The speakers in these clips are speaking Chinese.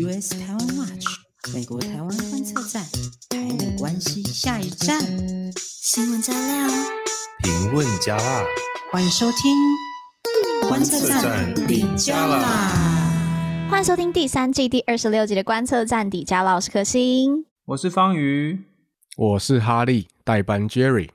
US 台湾 Watch 美国台湾观测站，台美关系下一站，新闻加料，评论加辣，欢迎收听观测站底加啦！欢迎收听第三季第二十六集的观测站底加啦，我是可心，我是方瑜，我是哈利，代班 Jerry。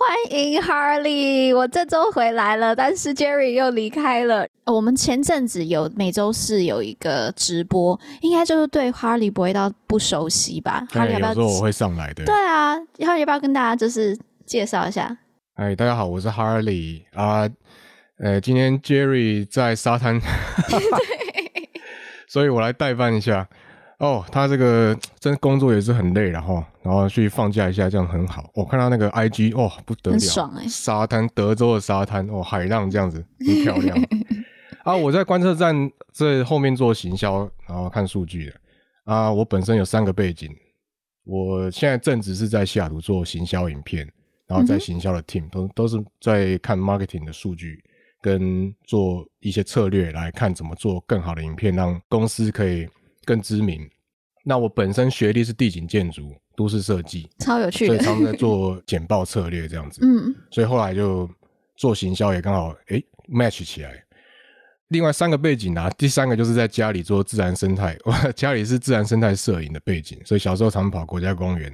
欢迎 Harley，我这周回来了，但是 Jerry 又离开了。我们前阵子有每周四有一个直播，应该就是对 Harley 不会到不熟悉吧？哈利要不要？有时候我会上来的。对啊，Harley 要不要跟大家就是介绍一下？哎，大家好，我是 Harley 啊。呃，今天 Jerry 在沙滩，所以我来代班一下。哦，他这个 真工作也是很累了哈，然后去放假一下，这样很好。我、哦、看到那个 IG，哦，不得了，很爽欸、沙滩，德州的沙滩，哦，海浪这样子，很漂亮。啊，我在观测站这后面做行销，然后看数据的。啊，我本身有三个背景，我现在正职是在西雅图做行销影片，然后在行销的 team、嗯、都都是在看 marketing 的数据，跟做一些策略来看怎么做更好的影片，让公司可以。更知名。那我本身学历是地景建筑、都市设计，超有趣的，所以他们在做简报策略这样子。嗯，所以后来就做行销也刚好诶 match 起来。另外三个背景啊，第三个就是在家里做自然生态，我家里是自然生态摄影的背景，所以小时候常跑国家公园，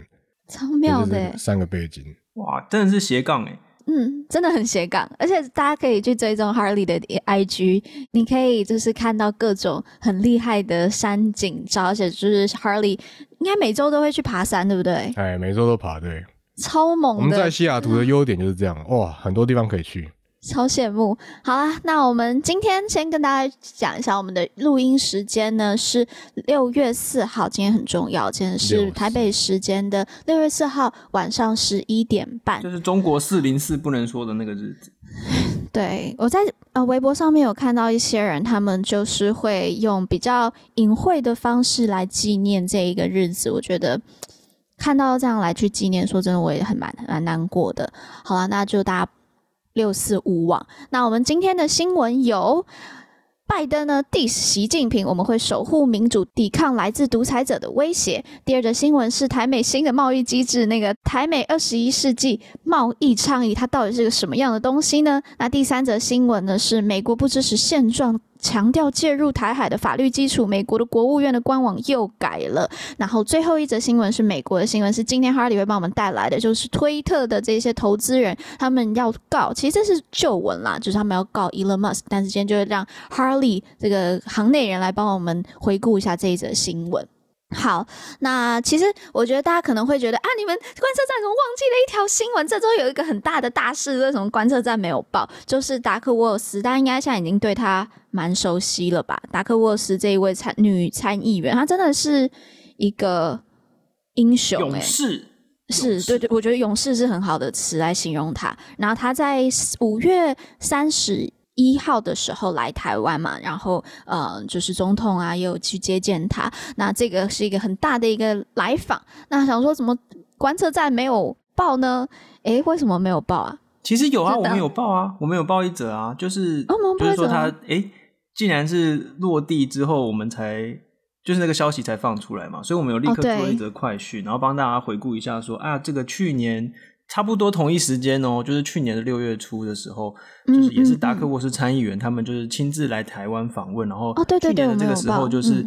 超妙的。三个背景，哇，真的是斜杠诶。嗯，真的很斜杠，而且大家可以去追踪 Harley 的 IG，你可以就是看到各种很厉害的山景照，而且就是 Harley 应该每周都会去爬山，对不对？哎，每周都爬，对，超猛的。我们在西雅图的优点就是这样，嗯、哇，很多地方可以去。超羡慕。好啦，那我们今天先跟大家讲一下我们的录音时间呢，是六月四号，今天很重要，今天是台北时间的六月四号晚上十一点半，就是中国四零四不能说的那个日子。对，我在呃微博上面有看到一些人，他们就是会用比较隐晦的方式来纪念这一个日子，我觉得看到这样来去纪念，说真的我也很蛮蛮难过的。好了，那就大家。六四五网。那我们今天的新闻有：拜登呢 dis 习近平，我们会守护民主，抵抗来自独裁者的威胁。第二则新闻是台美新的贸易机制，那个台美二十一世纪贸易倡议，它到底是个什么样的东西呢？那第三则新闻呢是美国不支持现状。强调介入台海的法律基础，美国的国务院的官网又改了。然后最后一则新闻是美国的新闻，是今天 Harley 会帮我们带来的，就是推特的这些投资人他们要告，其实这是旧闻啦，就是他们要告 Elon Musk。但是今天就会让 Harley 这个行内人来帮我们回顾一下这一则新闻。好，那其实我觉得大家可能会觉得啊，你们观测站怎么忘记了一条新闻？这周有一个很大的大事，为什么观测站没有报？就是达克沃尔斯，大家应该现在已经对他蛮熟悉了吧？达克沃尔斯这一位参女参议员，她真的是一个英雄，欸，勇士，是对对，我觉得勇士是很好的词来形容她。然后她在五月三十。一号的时候来台湾嘛，然后呃，就是总统啊也有去接见他。那这个是一个很大的一个来访。那想说怎么观测站没有报呢？诶，为什么没有报啊？其实有啊，我们有报啊，我们有报一则啊，就是、哦、就是说他诶，竟然是落地之后，我们才就是那个消息才放出来嘛，所以我们有立刻做一则快讯，哦、然后帮大家回顾一下说，说啊，这个去年。差不多同一时间哦，就是去年的六月初的时候，就是也是达克沃斯参议员，他们就是亲自来台湾访问，然后去年的这个时候就是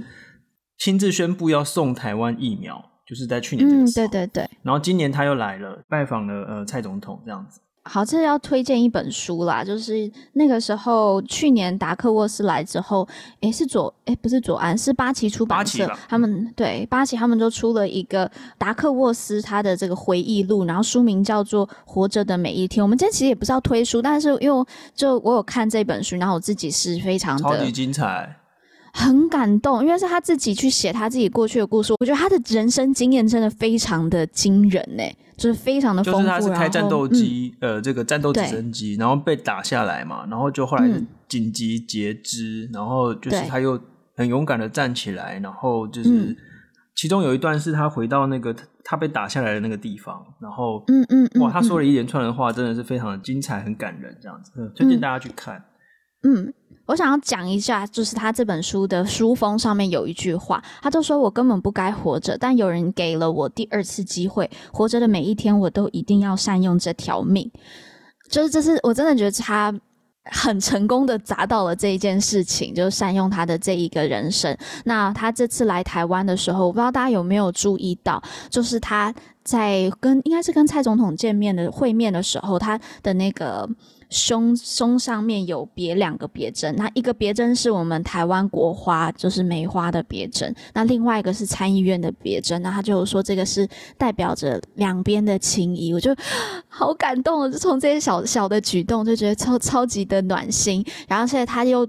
亲自宣布要送台湾疫苗，就是在去年这个时候，对对对，然后今年他又来了，拜访了呃蔡总统这样子。好，这是要推荐一本书啦，就是那个时候去年达克沃斯来之后，诶，是左诶，不是左岸，是八旗出版社，他们对八旗他们就出了一个达克沃斯他的这个回忆录，然后书名叫做《活着的每一天》。我们今天其实也不是要推书，但是因为就我有看这本书，然后我自己是非常的超级精彩。很感动，因为是他自己去写他自己过去的故事。我觉得他的人生经验真的非常的惊人呢，就是非常的丰富。就是他是开战斗机，嗯、呃，这个战斗直升机，然后被打下来嘛，然后就后来紧急截肢，嗯、然后就是他又很勇敢的站起来，然后就是、嗯、其中有一段是他回到那个他被打下来的那个地方，然后嗯嗯，嗯，哇，他说了一连串的话，真的是非常的精彩，很感人，这样子，推荐大家去看。嗯。我想要讲一下，就是他这本书的书封上面有一句话，他就说：“我根本不该活着，但有人给了我第二次机会，活着的每一天，我都一定要善用这条命。”就是这是我真的觉得他很成功的砸到了这一件事情，就是善用他的这一个人生。那他这次来台湾的时候，我不知道大家有没有注意到，就是他在跟应该是跟蔡总统见面的会面的时候，他的那个。胸胸上面有别两个别针，那一个别针是我们台湾国花，就是梅花的别针，那另外一个是参议院的别针，那他就说这个是代表着两边的情谊，我就 好感动，就从这些小小的举动就觉得超超级的暖心，然后现在他又。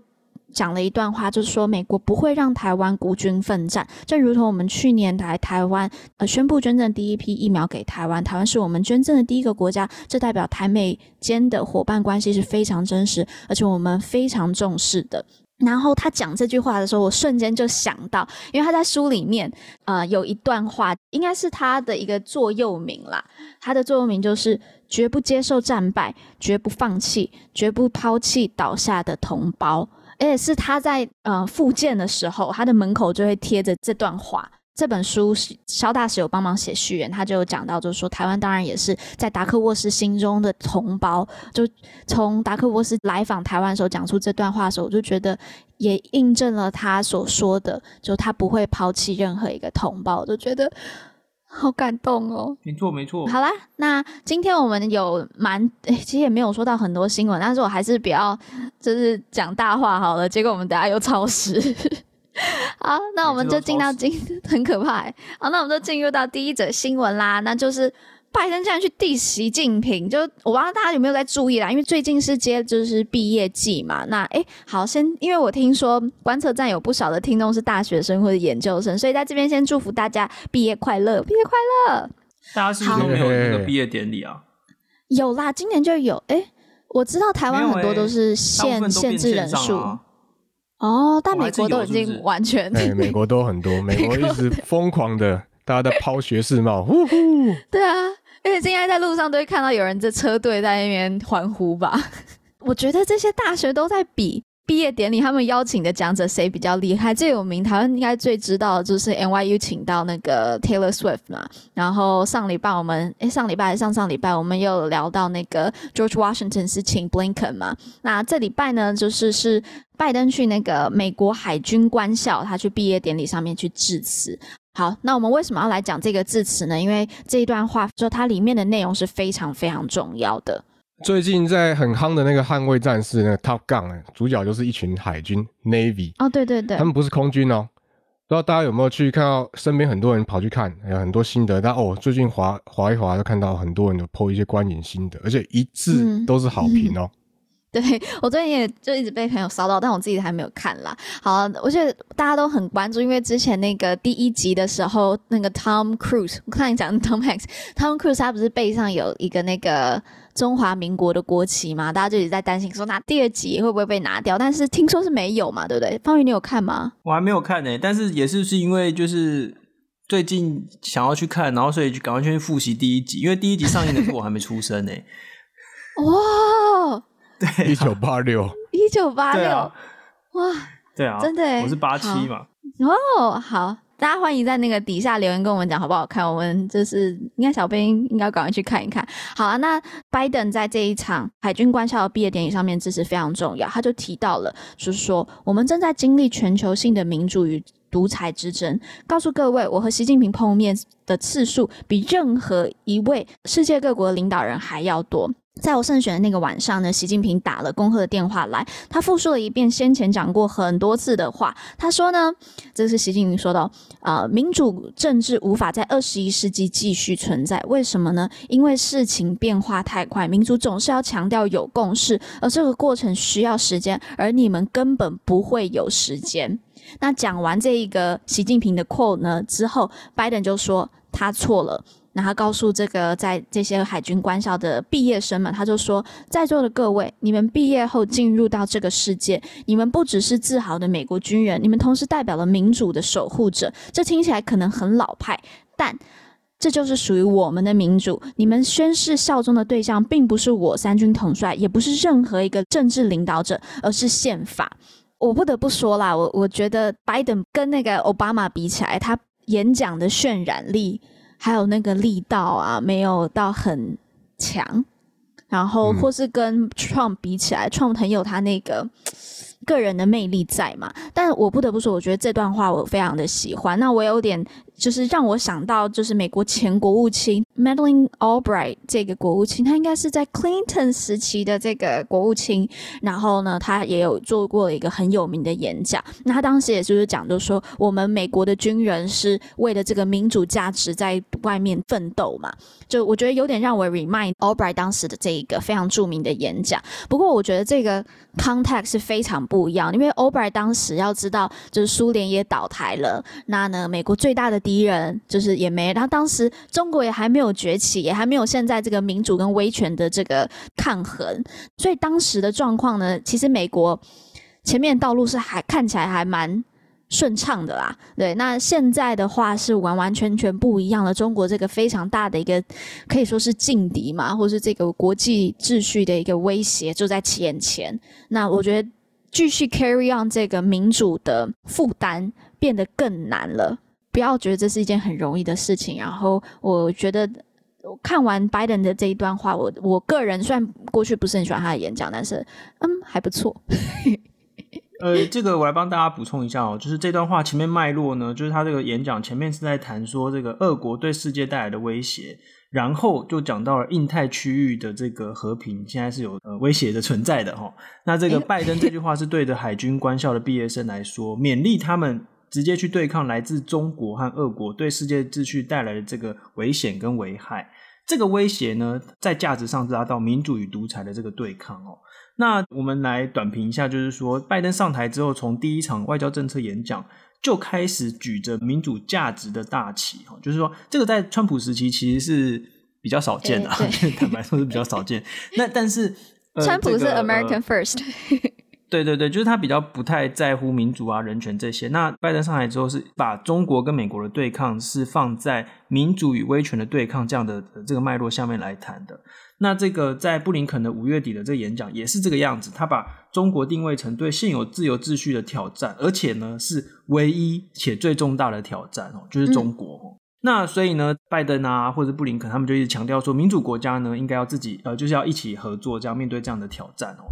讲了一段话，就是说美国不会让台湾孤军奋战，正如同我们去年来台湾，呃，宣布捐赠第一批疫苗给台湾，台湾是我们捐赠的第一个国家，这代表台美间的伙伴关系是非常真实，而且我们非常重视的。然后他讲这句话的时候，我瞬间就想到，因为他在书里面，呃，有一段话，应该是他的一个座右铭啦，他的座右铭就是绝不接受战败，绝不放弃，绝不抛弃倒下的同胞。而且是他在呃复健的时候，他的门口就会贴着这段话。这本书是萧大使有帮忙写序言，他就有讲到，就是说台湾当然也是在达克沃斯心中的同胞。就从达克沃斯来访台湾的时候讲出这段话的时候，我就觉得也印证了他所说的，就他不会抛弃任何一个同胞。就觉得。好感动哦！没错，没错。好啦，那今天我们有蛮诶，其实也没有说到很多新闻，但是我还是比较就是讲大话好了。结果我们等下又超时。好，那我们就进到今 很可怕。好，那我们就进入到第一则新闻啦，那就是。拜登竟然去 diss 习近平，就我不知道大家有没有在注意啦，因为最近是接就是毕业季嘛。那哎，好，先因为我听说观测站有不少的听众是大学生或者研究生，所以在这边先祝福大家毕业快乐，毕业快乐。大家是不是都没有那个毕业典礼啊？有啦，今年就有。哎，我知道台湾很多都是限限制人数。哦，但美国都已经完全。对，美国都很多，美国一直疯狂的，大家在抛学士帽，呼呼。对啊。而且现在在路上都会看到有人在车队在那边欢呼吧。我觉得这些大学都在比毕业典礼，他们邀请的讲者谁比较厉害、最有名。台湾应该最知道的就是 NYU 请到那个 Taylor Swift 嘛。然后上礼拜我们诶，上礼拜还上上礼拜我们又聊到那个 George Washington 是请 Blinken 嘛。那这礼拜呢，就是是拜登去那个美国海军官校，他去毕业典礼上面去致辞。好，那我们为什么要来讲这个字词呢？因为这一段话，就它里面的内容是非常非常重要的。最近在很夯的那个《捍卫战士》那个 Top Gun，主角就是一群海军 Navy。哦，对对对，他们不是空军哦。不知道大家有没有去看到身边很多人跑去看，有很多心得。但哦，最近滑滑一滑，就看到很多人有 po 一些观影心得，而且一致都是好评哦。嗯嗯 对，我最近也就一直被朋友骚到，但我自己还没有看啦。好，我觉得大家都很关注，因为之前那个第一集的时候，那个 Tom Cruise，我看你讲 Tom Hanks，Tom Cruise 他不是背上有一个那个中华民国的国旗嘛？大家就一直在担心说，那第二集会不会被拿掉？但是听说是没有嘛，对不对？方宇，你有看吗？我还没有看呢、欸，但是也是是因为就是最近想要去看，然后所以就赶快去复习第一集，因为第一集上映的时候我还没出生呢、欸。哇！一九八六，一九八六，哇，对啊，真的，我是八七嘛。哦，好，大家欢迎在那个底下留言跟我们讲好不好看，我们就是应该小编应该赶快去看一看。好啊，那拜登在这一场海军官校的毕业典礼上面致辞非常重要，他就提到了，就是说我们正在经历全球性的民主与独裁之争。告诉各位，我和习近平碰面的次数比任何一位世界各国的领导人还要多。在我胜选的那个晚上呢，习近平打了恭贺的电话来，他复述了一遍先前讲过很多次的话。他说呢，这是习近平说的，呃，民主政治无法在二十一世纪继续存在。为什么呢？因为事情变化太快，民主总是要强调有共识，而这个过程需要时间，而你们根本不会有时间。那讲完这一个习近平的 quote 呢之后，拜登就说他错了。他告诉这个在这些海军官校的毕业生们，他就说：“在座的各位，你们毕业后进入到这个世界，你们不只是自豪的美国军人，你们同时代表了民主的守护者。这听起来可能很老派，但这就是属于我们的民主。你们宣誓效忠的对象，并不是我三军统帅，也不是任何一个政治领导者，而是宪法。我不得不说啦，我我觉得拜登跟那个奥巴马比起来，他演讲的渲染力还有那个力道啊，没有到很强。然后或是跟 Trump 比起来，嗯，Trump 很有他那个。个人的魅力在嘛，但我不得不说，我觉得这段话我非常的喜欢。那我有点就是让我想到，就是美国前国务卿 Madeleine Albright 这个国务卿，他应该是在 Clinton 时期的这个国务卿。然后呢，他也有做过一个很有名的演讲。那他当时也就是讲，就说我们美国的军人是为了这个民主价值在外面奋斗嘛。就我觉得有点让我 remind Albright 当时的这一个非常著名的演讲。不过我觉得这个 context 是非常不不一样，因为 Albright 当时要知道，就是苏联也倒台了，那呢，美国最大的敌人就是也没，然后当时中国也还没有崛起，也还没有现在这个民主跟威权的这个抗衡，所以当时的状况呢，其实美国前面道路是还看起来还蛮顺畅的啦，对，那现在的话是完完全全不一样的。中国这个非常大的一个可以说是劲敌嘛，或是这个国际秩序的一个威胁就在眼前。那我觉得继续 carry on 这个民主的负担变得更难了。不要觉得这是一件很容易的事情。然后我觉得看完拜登的这一段话，我我个人虽然过去不是很喜欢他的演讲，但是嗯还不错。呃，这个我来帮大家补充一下哦，就是这段话前面脉络呢，就是他这个演讲前面是在谈说这个俄国对世界带来的威胁，然后就讲到了印太区域的这个和平现在是有呃威胁的存在的哈、哦。那这个拜登这句话是对着海军官校的毕业生来说，勉励他们直接去对抗来自中国和俄国对世界秩序带来的这个危险跟危害。这个威胁呢，在价值上是达到民主与独裁的这个对抗哦。那我们来短评一下，就是说，拜登上台之后，从第一场外交政策演讲就开始举着民主价值的大旗，哈，就是说，这个在川普时期其实是比较少见的，欸、坦白说是比较少见。那但是，呃、川普是 American、First。对对对，就是他比较不太在乎民主啊、人权这些。那拜登上台之后，是把中国跟美国的对抗是放在民主与威权的对抗这样的这个脉络下面来谈的。那这个在布林肯的五月底的这个演讲也是这个样子，他把中国定位成对现有自由秩序的挑战，而且呢是唯一且最重大的挑战哦，就是中国。嗯、那所以呢，拜登啊或者布林肯他们就一直强调说，民主国家呢应该要自己呃就是要一起合作，这样面对这样的挑战哦。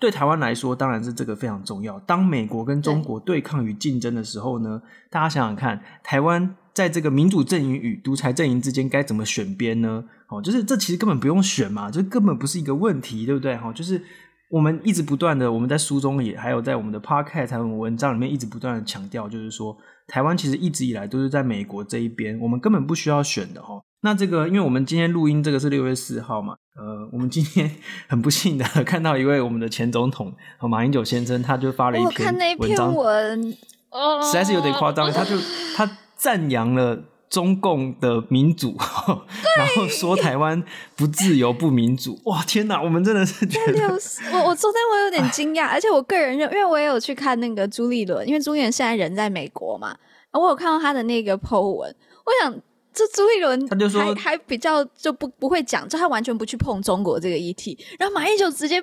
对台湾来说，当然是这个非常重要。当美国跟中国对抗与竞争的时候呢，大家想想看，台湾在这个民主阵营与独裁阵营之间该怎么选边呢？哦，就是这其实根本不用选嘛，这根本不是一个问题，对不对？哈，就是我们一直不断的，我们在书中也还有在我们的 podcast 还有文章里面一直不断的强调，就是说台湾其实一直以来都是在美国这一边，我们根本不需要选的哈。那这个，因为我们今天录音，这个是六月四号嘛，呃，我们今天很不幸的看到一位我们的前总统马英九先生，他就发了一篇文章，文实在是有点夸张，他就他赞扬了中共的民主，然后说台湾不自由不民主，哇，天哪，我们真的是觉得，我我昨天我有点惊讶，而且我个人认，因为我也有去看那个朱立伦，因为朱立伦现在人在美国嘛，我有看到他的那个 po 文，我想。这朱立伦他就说还还比较就不不会讲，就他完全不去碰中国这个议题，然后马英九直接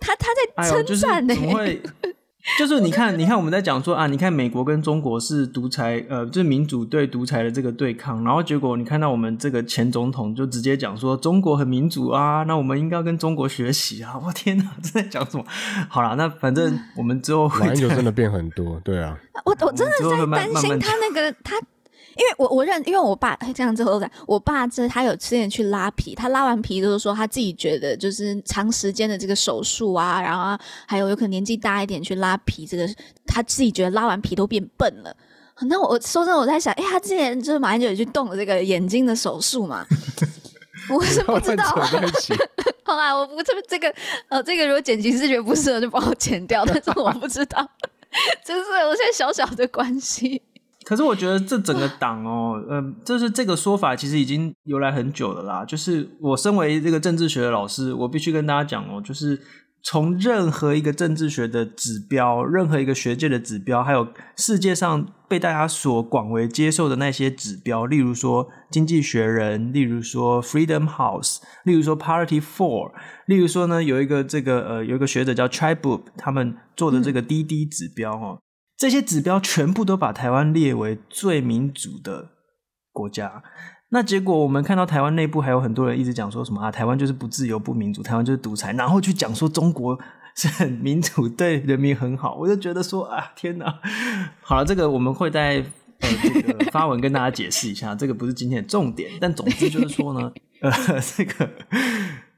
他他在称赞呢、欸，会 就是你看你看我们在讲说啊，你看美国跟中国是独裁呃，就是民主对独裁的这个对抗，然后结果你看到我们这个前总统就直接讲说中国很民主啊，那我们应该要跟中国学习啊！我天哪，这在讲什么？好啦，那反正我们之后会马英九真的变很多，对啊，我我真的在担心他那个他。因为我我认，因为我爸这样之后感，我爸这他有之前去拉皮，他拉完皮就是说他自己觉得就是长时间的这个手术啊，然后还有有可能年纪大一点去拉皮，这个他自己觉得拉完皮都变笨了。那我说真的，我在想，哎，他之前就是马英九也去动了这个眼睛的手术嘛？我是不知道。好啦，我不这这个呃，这个如果剪辑视觉得不适合，就帮我剪掉。但是我不知道，就是有些小小的关系。可是我觉得这整个党哦，嗯、呃，就是这个说法其实已经由来很久了啦。就是我身为这个政治学的老师，我必须跟大家讲哦，就是从任何一个政治学的指标，任何一个学界的指标，还有世界上被大家所广为接受的那些指标，例如说《经济学人》，例如说 Freedom House，例如说 Parity Four，例如说呢，有一个这个呃，有一个学者叫 Tribe，他们做的这个滴滴指标哈，嗯、这些指标全部都把台湾列为最民主的国家。那结果我们看到台湾内部还有很多人一直讲说什么啊，台湾就是不自由不民主，台湾就是独裁，然后去讲说中国是很民主，对人民很好，我就觉得说啊，天哪！好了，这个我们会在呃这个发文跟大家解释一下，这个不是今天的重点，但总之就是说呢，呃，这个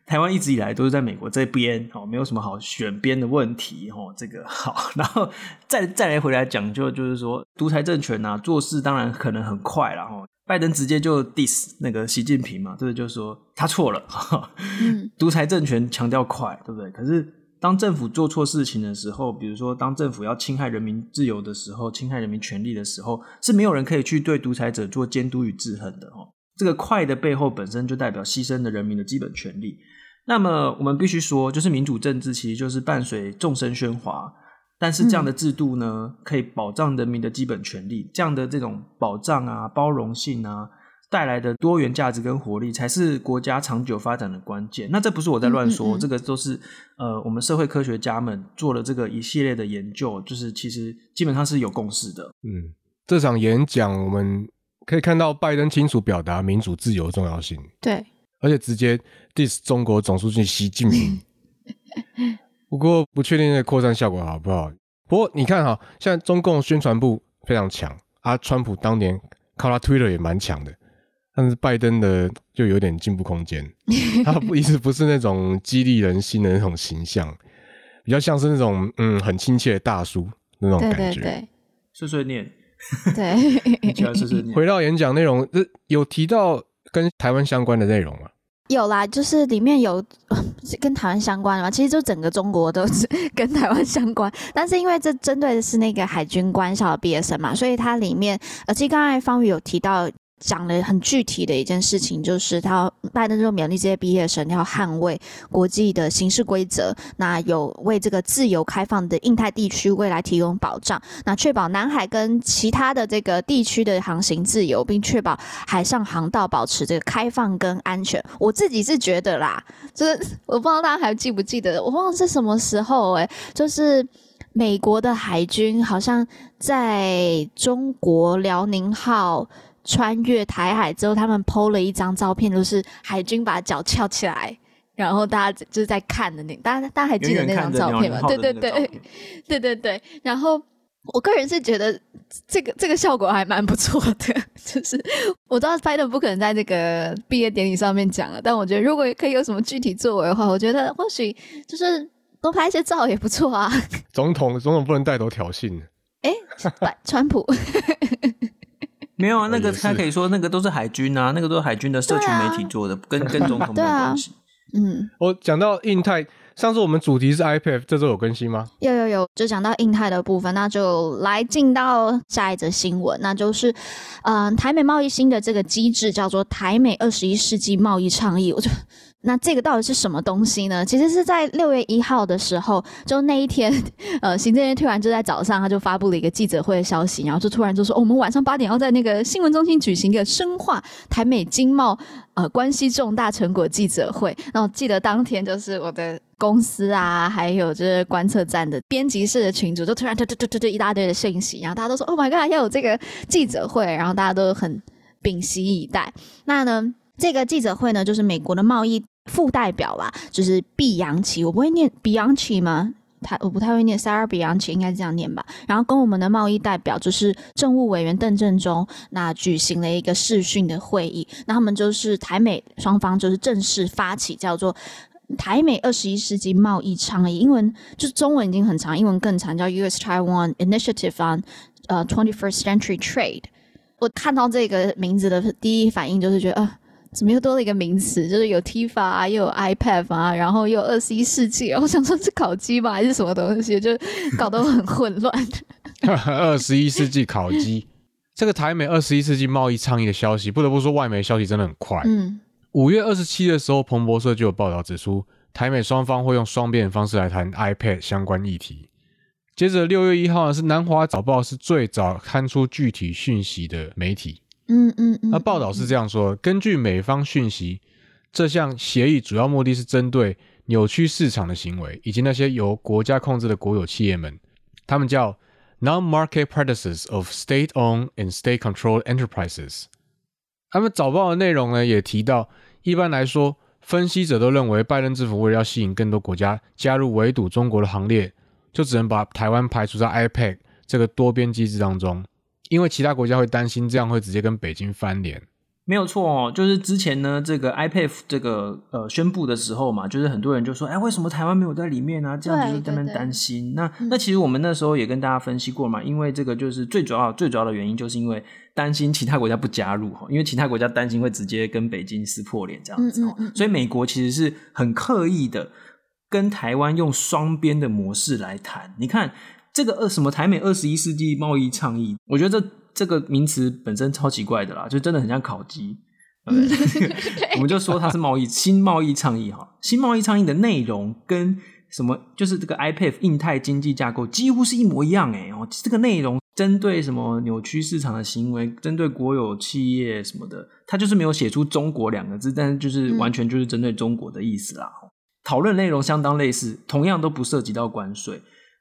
台湾一直以来都是在美国这边，哦，没有什么好选边的问题，哦，这个好，然后再再来回来讲，就就是说独裁政权啊，做事当然可能很快了，哈。拜登直接就 diss 那个习近平嘛，对不对？就是说他错了，嗯，独裁政权强调快，对不对？可是当政府做错事情的时候，比如说当政府要侵害人民自由的时候，侵害人民权利的时候，是没有人可以去对独裁者做监督与制衡的哦。这个快的背后本身就代表牺牲了人民的基本权利。那么我们必须说，就是民主政治其实就是伴随众声喧哗。但是这样的制度呢，可以保障人民的基本权利，这样的这种保障啊、包容性啊，带来的多元价值跟活力，才是国家长久发展的关键。那这不是我在乱说，嗯嗯嗯，这个都是呃，我们社会科学家们做了这个一系列的研究，就是其实基本上是有共识的。嗯，这场演讲我们可以看到拜登清楚表达民主自由的重要性，对，而且直接 diss 中国总书记习近平。不过不确定那个扩散效果好不好。不过你看哈，现在中共宣传部非常强啊，川普当年靠他 Twitter 也蛮强的，但是拜登的就有点进步空间。他不一直不是那种激励人心的那种形象，比较像是那种嗯很亲切的大叔那种感觉。对对对，碎碎念。对，碎碎念。回到演讲内容，有提到跟台湾相关的内容吗？有啦，就是里面有 跟台湾相关的嘛，其实就整个中国都是跟台湾相关，但是因为这针对的是那个海军官校的毕业生嘛，所以它里面，呃，其实刚才方宇有提到。讲了很具体的一件事情，就是他拜登就勉励这些毕业生要捍卫国际的刑事规则，那有为这个自由开放的印太地区未来提供保障，那确保南海跟其他的这个地区的航行自由，并确保海上航道保持这个开放跟安全。我自己是觉得啦，就是我不知道大家还记不记得，我忘了是什么时候诶，就是美国的海军好像在中国辽宁号。穿越台海之后，他们 PO 了一张照片，就是海军把脚翘起来，然后大家就是在看的那，大家大家还记得那张照片吗？对对对，对对对。然后我个人是觉得这个这个效果还蛮不错的，就是我知道拜登不可能在这个毕业典礼上面讲了，但我觉得如果可以有什么具体作为的话，我觉得或许就是多拍一些照也不错啊。总统总统不能带头挑衅。哎，川普。没有啊，那个他可以说那个都是海军啊，那个都是海军的社群媒体做的，啊、跟跟总统没有关系。嗯，我讲到印太，上次我们主题是 iPad，这周有更新吗？有有有，就讲到印太的部分，那就来进到下一则新闻，那就是，嗯、呃，台美贸易新的这个机制叫做台美二十一世纪贸易倡议，我就。那这个到底是什么东西呢？其实是在六月一号的时候，就那一天，呃，行政院突然就在早上，他就发布了一个记者会的消息，然后就突然就说，哦，我们晚上八点要在那个新闻中心举行一个深化台美经贸呃关系重大成果记者会。然后记得当天就是我的公司啊，还有就是观测站的编辑室的群组，就突然突突突突突一大堆的信息，然后大家都说，Oh my god，要有这个记者会，然后大家都很屏息以待。那呢？这个记者会呢，就是美国的贸易副代表啦，就是毕扬奇，我不会念 Bianchi 吗？他我不太会念，Sarah Bianchi 应该是这样念吧。然后跟我们的贸易代表就是政务委员邓正中，那举行了一个视讯的会议。那他们就是台美双方就是正式发起叫做台美二十一世纪贸易倡议，英文就是中文已经很长，英文更长，叫 US Taiwan Initiative on 呃 Twenty First Century Trade。我看到这个名字的第一反应就是觉得呃。怎么又多了一个名词？就是有 TIFA 啊，又有 iPad 啊，然后又有二十一世纪。我想说是烤鸡吧，还是什么东西？就搞得我很混乱。二十一世纪烤鸡，这个台美二十一世纪贸易倡议的消息，不得不说，外媒消息真的很快。嗯，五月二十七的时候，彭博社就有报道指出，台美双方会用双边的方式来谈 iPad 相关议题。接着六月一号呢，是南华早报是最早刊出具体讯息的媒体。嗯嗯嗯。那报道是这样说：根据美方讯息，这项协议主要目的是针对扭曲市场的行为，以及那些由国家控制的国有企业们，他们叫 Non-Market Practices of State-Owned and State-Controlled Enterprises。他们早报的内容呢，也提到，一般来说，分析者都认为，拜登政府为了要吸引更多国家加入围堵中国的行列。就只能把台湾排除在 IPAC 这个多边机制当中，因为其他国家会担心这样会直接跟北京翻脸。没有错哦，就是之前呢，这个 IPEF 这个呃宣布的时候嘛，就是很多人就说，哎，为什么台湾没有在里面呢？啊？这样就是在那边担心。那那其实我们那时候也跟大家分析过嘛，因为这个就是最主要最主要的原因，就是因为担心其他国家不加入哈，因为其他国家担心会直接跟北京撕破脸这样子，嗯嗯嗯，所以美国其实是很刻意的。跟台湾用双边的模式来谈，你看这个二什么台美二十一世纪贸易倡议，我觉得这这个名词本身超奇怪的啦，就真的很像烤鸡。我们就说它是贸易新贸易倡议哈，新贸易倡议的内容跟什么就是这个 IPEF 印太经济架构几乎是一模一样诶哦，这个内容针对什么扭曲市场的行为，针对国有企业什么的，它就是没有写出中国两个字，但是就是完全就是针对中国的意思啦。讨论内容相当类似，同样都不涉及到关税。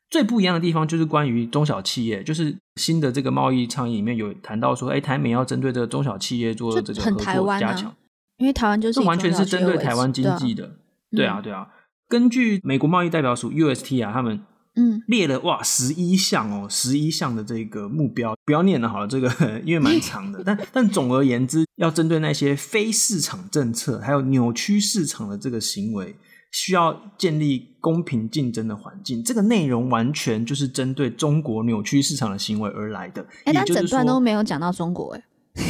最不一样的地方就是关于中小企业，就是新的这个贸易倡议里面有谈到说，哎，台美要针对这个中小企业做这个合作加强，因为台湾就是完全是针对台湾经济的。对啊，对啊。根据美国贸易代表署 UST 啊，他们嗯列了哇十一项哦，十一项的这个目标，不要念了好了，这个 因为蛮长的，但但总而言之，要针对那些非市场政策还有扭曲市场的这个行为。需要建立公平竞争的环境，这个内容完全就是针对中国扭曲市场的行为而来的。哎、欸，但整段都没有讲到中国，哎，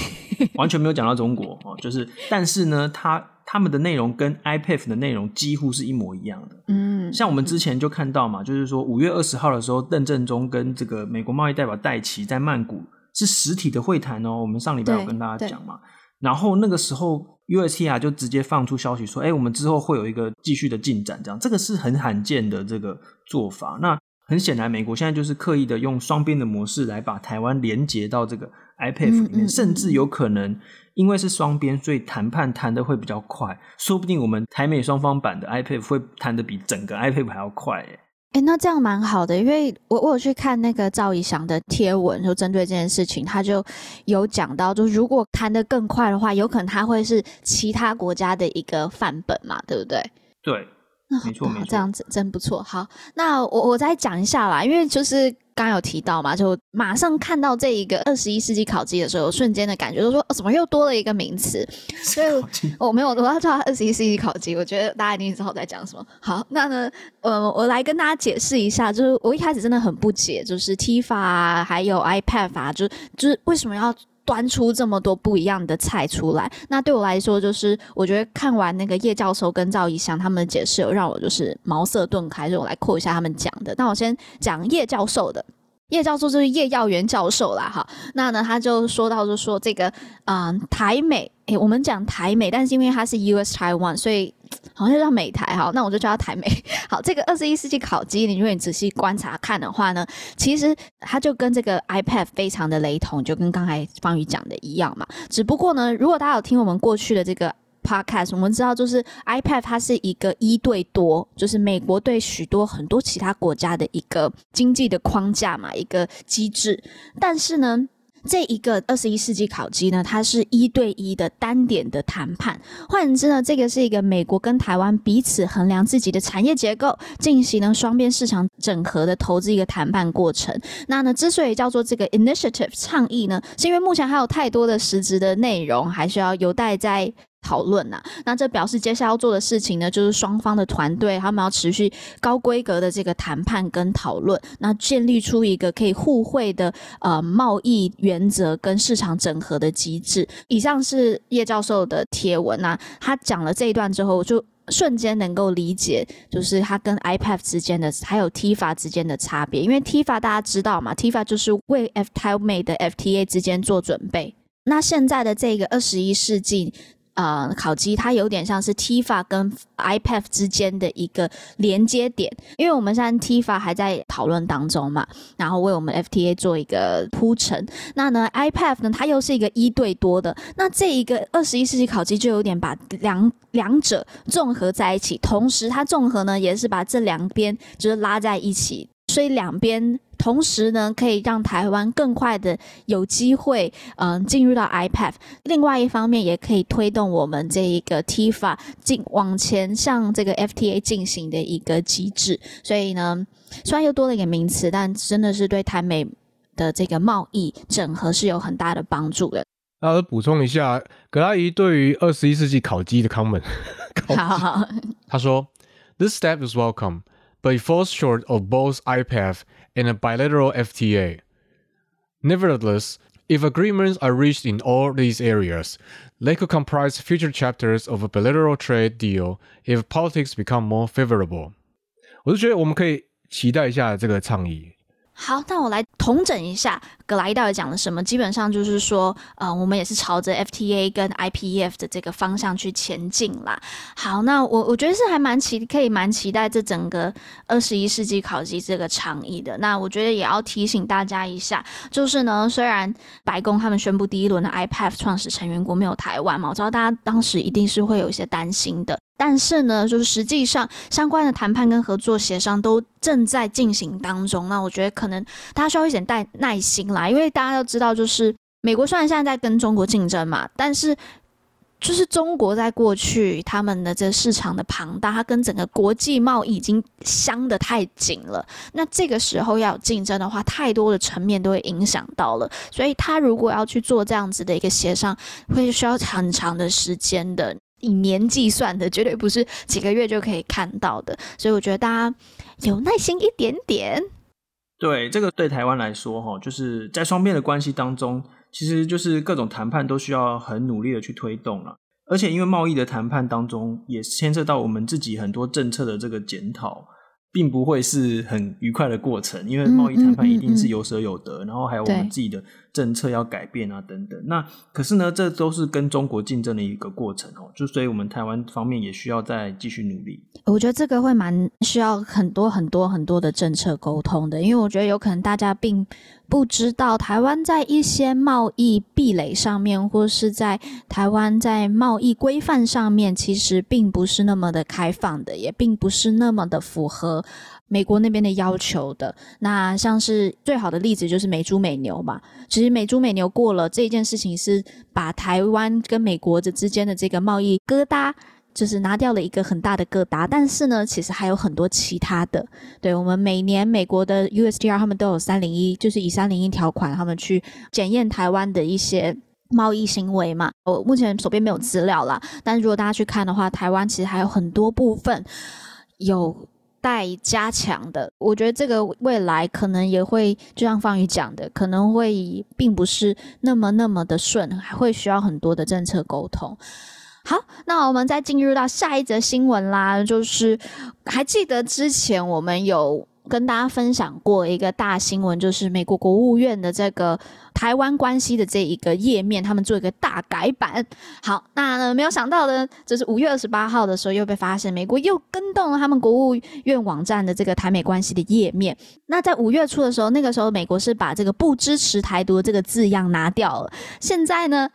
完全没有讲到中国哦。就是，但是呢，他他们的内容跟 IPEF 的内容几乎是一模一样的。嗯，像我们之前就看到嘛，就是说五月二十号的时候，邓正中跟这个美国贸易代表戴奇在曼谷是实体的会谈哦。我们上礼拜有跟大家讲嘛，然后那个时候。USTR 就直接放出消息说，哎，我们之后会有一个继续的进展，这样这个是很罕见的这个做法。那很显然，美国现在就是刻意的用双边的模式来把台湾连接到这个 IPEF 里面，嗯嗯嗯，甚至有可能因为是双边，所以谈判谈的会比较快，说不定我们台美双方版的 IPEF 会谈的比整个 IPEF 还要快，哎。哎，那这样蛮好的，因为我我有去看那个赵以翔的贴文，就针对这件事情，他就有讲到，就如果谈得更快的话，有可能他会是其他国家的一个范本嘛，对不对？对，那没错没错，这样子真不错。好，那我我再讲一下啦，因为就是。刚刚有提到嘛，就马上看到这一个二十一世纪烤鸡的时候，瞬间的感觉就是说，哦，怎么又多了一个名词？所以我没有，我要叫它二十一世纪烤鸡。我觉得大家一定知道我在讲什么。好，那呢，呃，我来跟大家解释一下，就是我一开始真的很不解，就是 TIFA 啊，还有 IPEF 啊，就是就是为什么要。端出这么多不一样的菜出来，那对我来说，就是我觉得看完那个叶教授跟赵一翔他们的解释，让我就是茅塞顿开。就我来扩一下他们讲的。那我先讲叶教授的，叶教授就是叶耀元教授啦，哈。那呢，他就说到，就说这个，嗯，台美，诶，我们讲台美，但是因为它是 US Taiwan，所以。好像叫美台哈，那我就叫它台美。好，这个二十一世纪烤鸡，你如果你仔细观察看的话呢，其实它就跟这个 iPad 非常的雷同，就跟刚才方宇讲的一样嘛。只不过呢，如果大家有听我们过去的这个 podcast，我们知道就是 iPad，它是一个一对多，就是美国对许多很多其他国家的一个经济的框架嘛，一个机制。但是呢。这一个二十一世纪烤鸡呢，它是一对一的单点的谈判。换言之呢，这个是一个美国跟台湾彼此衡量自己的产业结构，进行了双边市场整合的投资一个谈判过程。那呢，之所以叫做这个 initiative 倡议呢，是因为目前还有太多的实质的内容，还需要有待在。讨论呐，那这表示接下来要做的事情呢，就是双方的团队他们要持续高规格的这个谈判跟讨论，那建立出一个可以互惠的呃贸易原则跟市场整合的机制。以上是叶教授的贴文呐，他讲了这一段之后，就瞬间能够理解，就是他跟 iPad 之间的还有 TIFA 之间的差别，因为 TIFA 大家知道嘛，TIFA 就是为 F 台美的 FTA 之间做准备。那现在的这个二十一世纪。呃烤鸡，它有点像是 TIFA 跟 IPEF 之间的一个连接点，因为我们现在 TIFA 还在讨论当中嘛，然后为我们 FTA 做一个铺陈。那呢 IPEF 呢，它又是一个一对多的，那这一个二十一世纪烤鸡就有点把两两者综合在一起，同时它综合呢也是把这两边就是拉在一起。所以两边同时呢，可以让台湾更快的有机会，嗯、呃，进入到 IPEF。另外一方面，也可以推动我们这一个 TIFA 进往前向这个 FTA 进行的一个机制。所以呢，虽然又多了一个名词，但真的是对台美的这个贸易整合是有很大的帮助的。那我补充一下，葛拉仪对于二十一世纪烤鸡的 comment。好好，他说：“This step is welcome。” But it falls short of both IPEF and a bilateral FTA. Nevertheless, if agreements are reached in all these areas, they could comprise future chapters of a bilateral trade deal if politics become more favorable. 我就觉得我们可以期待一下这个倡议。 好，那我来统整一下格莱到底讲了什么。基本上就是说，呃，我们也是朝着 FTA 跟 IPEF 的这个方向去前进啦。好，那我我觉得是还蛮期，可以蛮期待这整个二十一世纪考级这个倡议的。那我觉得也要提醒大家一下，就是呢，虽然白宫他们宣布第一轮的 IPF 创始成员国没有台湾嘛，我知道大家当时一定是会有一些担心的。但是呢，就是实际上相关的谈判跟合作协商都正在进行当中。那我觉得可能大家需要一点耐耐心啦，因为大家都知道，就是美国虽然现在在跟中国竞争嘛，但是就是中国在过去他们的这市场的庞大，它跟整个国际贸易已经相得太紧了。那这个时候要有竞争的话，太多的层面都会影响到了。所以他如果要去做这样子的一个协商，会需要很长的时间的。以年计算的，绝对不是几个月就可以看到的，所以我觉得大家有耐心一点点。对，这个对台湾来说，哈，就是在双边的关系当中，其实就是各种谈判都需要很努力的去推动了，而且因为贸易的谈判当中，也牵涉到我们自己很多政策的这个检讨。并不会是很愉快的过程，因为贸易谈判一定是有舍有得，嗯嗯嗯嗯，然后还有我们自己的政策要改变啊等等。那可是呢，这都是跟中国竞争的一个过程哦，就所以我们台湾方面也需要再继续努力。我觉得这个会蛮需要很多很多很多的政策沟通的，因为我觉得有可能大家并不知道台湾在一些贸易壁垒上面，或是在台湾在贸易规范上面，其实并不是那么的开放的，也并不是那么的符合美国那边的要求的。那像是最好的例子就是美猪美牛嘛，其实美猪美牛过了这件事情，是把台湾跟美国的之间的这个贸易疙瘩。就是拿掉了一个很大的疙瘩，但是呢，其实还有很多其他的。对，我们每年美国的 USTR 他们都有三零一，就是以三零一条款他们去检验台湾的一些贸易行为嘛。我目前手边没有资料啦，但是如果大家去看的话，台湾其实还有很多部分有待加强的。我觉得这个未来可能也会，就像方宇讲的，可能会并不是那么那么的顺，还会需要很多的政策沟通。好，那我们再进入到下一则新闻啦，就是还记得之前我们有跟大家分享过一个大新闻，就是美国国务院的这个台湾关系的这一个页面，他们做一个大改版。好，那呢没有想到呢，就是五月二十八号的时候又被发现，美国又更动了他们国务院网站的这个台美关系的页面。那在五月初的时候，那个时候美国是把这个不支持台独这个字样拿掉了，现在呢？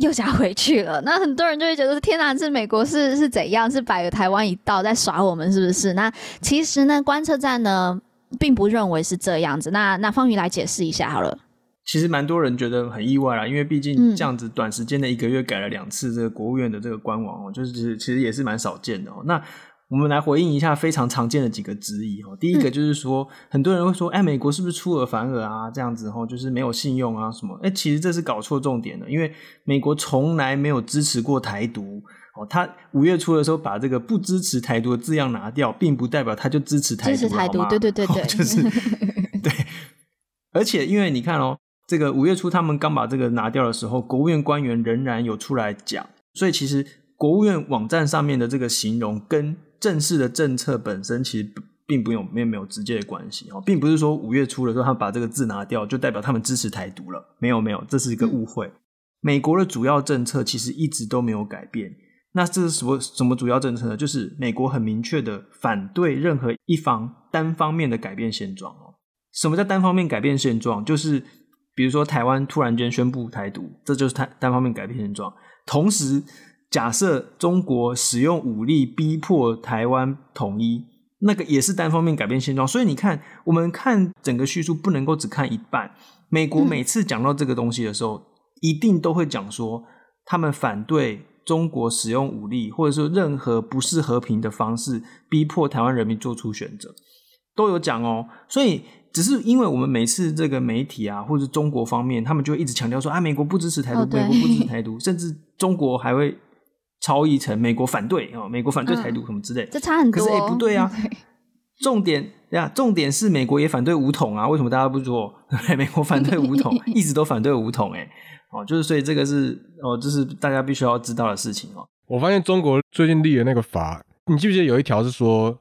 又加回去了，那很多人就会觉得天哪，这美国是是怎样？是摆个台湾一道在耍我们，是不是？那其实呢，观测站呢并不认为是这样子。那那方宇来解释一下好了。其实蛮多人觉得很意外啦，因为毕竟这样子短时间的一个月改了两次这个国务院的这个官网哦，就是其实也是蛮少见的哦。那我们来回应一下非常常见的几个质疑哦。第一个就是说，嗯、很多人会说，哎，美国是不是出尔反尔啊？这样子哦，就是没有信用啊什么？哎，其实这是搞错重点了，因为美国从来没有支持过台独。哦，他五月初的时候把这个不支持台独的字样拿掉，并不代表他就支持台独。支持台独，对对对对，就是 对。而且因为你看哦，这个五月初他们刚把这个拿掉的时候，国务院官员仍然有出来讲，所以其实国务院网站上面的这个形容跟。正式的政策本身其实并不有没有没有直接的关系哦，并不是说五月初的时候他们把这个字拿掉就代表他们支持台独了，没有没有，这是一个误会。美国的主要政策其实一直都没有改变。那这是什么什么主要政策呢？就是美国很明确的反对任何一方单方面的改变现状哦。什么叫单方面改变现状？就是比如说台湾突然间宣布台独，这就是单单方面改变现状。同时，假设中国使用武力逼迫台湾统一，那个也是单方面改变现状。所以你看，我们看整个叙述不能够只看一半。美国每次讲到这个东西的时候，嗯、一定都会讲说他们反对。中国使用武力，或者说任何不是和平的方式，逼迫台湾人民做出选择，都有讲哦。所以，只是因为我们每次这个媒体啊，或者中国方面，他们就一直强调说啊，美国不支持台独，美国不支持台独，甚至中国还会超译成美国反对啊，美国反对台独什么之类。这差很多。可是哎，不对啊。重点呀，重点是美国也反对武统啊。为什么大家不说？美国反对武统，一直都反对武统哎。哦，就是所以这个是哦，这是大家必须要知道的事情哦。我发现中国最近立的那个法，你记不记得有一条是说，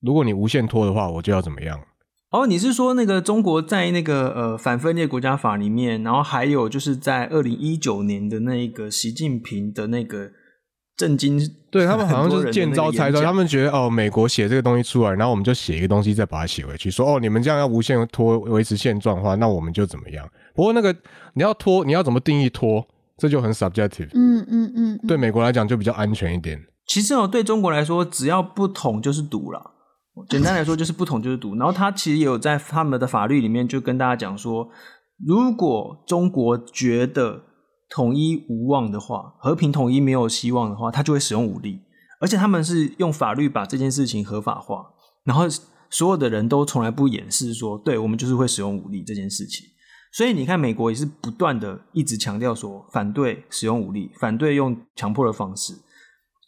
如果你无限拖的话，我就要怎么样？哦，你是说那个中国在那个呃反分裂国家法里面，然后还有就是在二零一九年的那个习近平的那个。震惊，对他们好像就是见招拆招，他们觉得哦，美国写这个东西出来，然后我们就写一个东西，再把它写回去，说哦，你们这样要无限拖维持现状的话，那我们就怎么样？不过那个你要拖，你要怎么定义拖，这就很 subjective。嗯嗯嗯，对美国来讲就比较安全一点。其实哦，对中国来说，只要不统就是独了。简单来说就是不统就是独。然后他其实也有在他们的法律里面就跟大家讲说，如果中国觉得。统一无望的话，和平统一没有希望的话，他就会使用武力，而且他们是用法律把这件事情合法化，然后所有的人都从来不掩饰说，对，我们就是会使用武力这件事情。所以你看，美国也是不断的一直强调说，反对使用武力，反对用强迫的方式。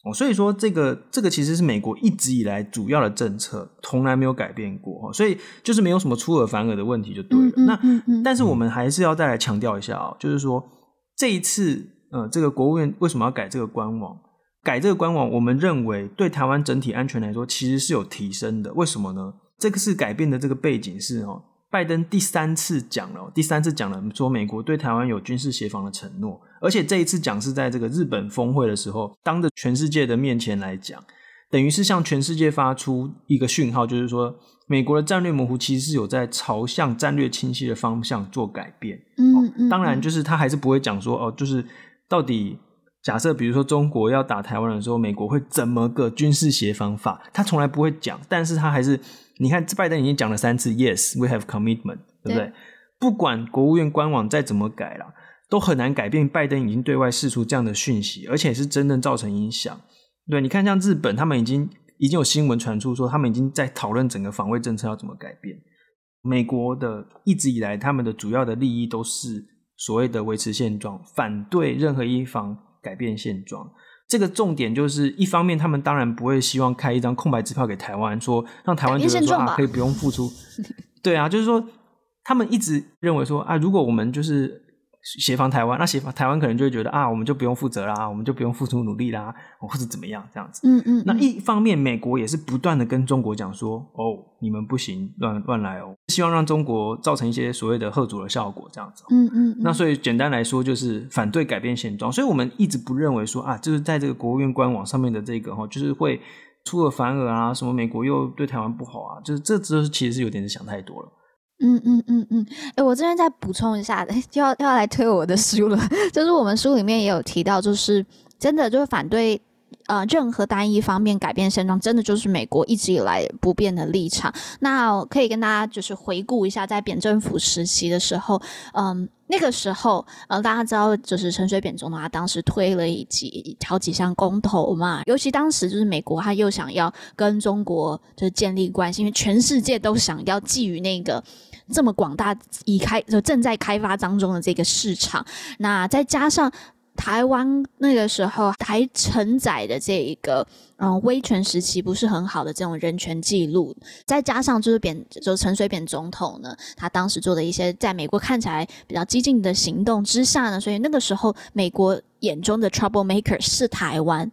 哦，所以说这个这个其实是美国一直以来主要的政策，从来没有改变过。所以就是没有什么出尔反尔的问题就对了。嗯嗯嗯嗯，那但是我们还是要再来强调一下啊，就是说。这一次，呃，这个国务院为什么要改这个官网？改这个官网，我们认为对台湾整体安全来说，其实是有提升的。为什么呢？这个是改变的这个背景是哦，拜登第三次讲了，第三次讲了，说美国对台湾有军事协防的承诺，而且这一次讲是在这个日本峰会的时候，当着全世界的面前来讲。等于是向全世界发出一个讯号，就是说，美国的战略模糊其实是有在朝向战略清晰的方向做改变。嗯，嗯，当然，就是他还是不会讲说，哦，就是到底假设，比如说中国要打台湾的时候，美国会怎么个军事协防法？他从来不会讲，但是他还是，你看，拜登已经讲了三次，Yes, we have commitment，对不对？对，不管国务院官网再怎么改了，都很难改变拜登已经对外释出这样的讯息，而且是真正造成影响。对，你看，像日本，他们已经已经有新闻传出说，他们已经在讨论整个防卫政策要怎么改变。美国的一直以来，他们的主要的利益都是所谓的维持现状，反对任何一方改变现状。这个重点就是，一方面他们当然不会希望开一张空白支票给台湾，说让台湾觉得说啊可以不用付出。对啊，就是说他们一直认为说啊，如果我们就是。协防台湾，那协防台湾可能就会觉得啊，我们就不用负责啦，我们就不用付出努力啦，或者怎么样这样子。嗯嗯。那一方面，美国也是不断的跟中国讲说，哦，你们不行，乱乱来哦，希望让中国造成一些所谓的贺阻的效果这样子。嗯嗯。那所以简单来说，就是反对改变现状。所以我们一直不认为说啊，就是在这个国务院官网上面的这个哈，就是会出尔反尔啊，什么美国又对台湾不好啊，就是这这其实是有点想太多了。嗯嗯嗯嗯，哎、我这边再补充一下，就要要来推我的书了。就是我们书里面也有提到，就是真的就是反对呃任何单一方面改变现状，真的就是美国一直以来不变的立场。那可以跟大家就是回顾一下，在扁政府时期的时候，嗯，那个时候，呃，大家知道就是陈水扁总统他当时推了一几好几项公投嘛，尤其当时就是美国他又想要跟中国就是建立关系，因为全世界都想要觊觎那个。这么广大已开就正在开发当中的这个市场，那再加上台湾那个时候还承载的这一个嗯威权时期不是很好的这种人权记录，再加上就是扁就陈水扁总统呢，他当时做的一些在美国看起来比较激进的行动之下呢，所以那个时候美国眼中的 trouble maker 是台湾。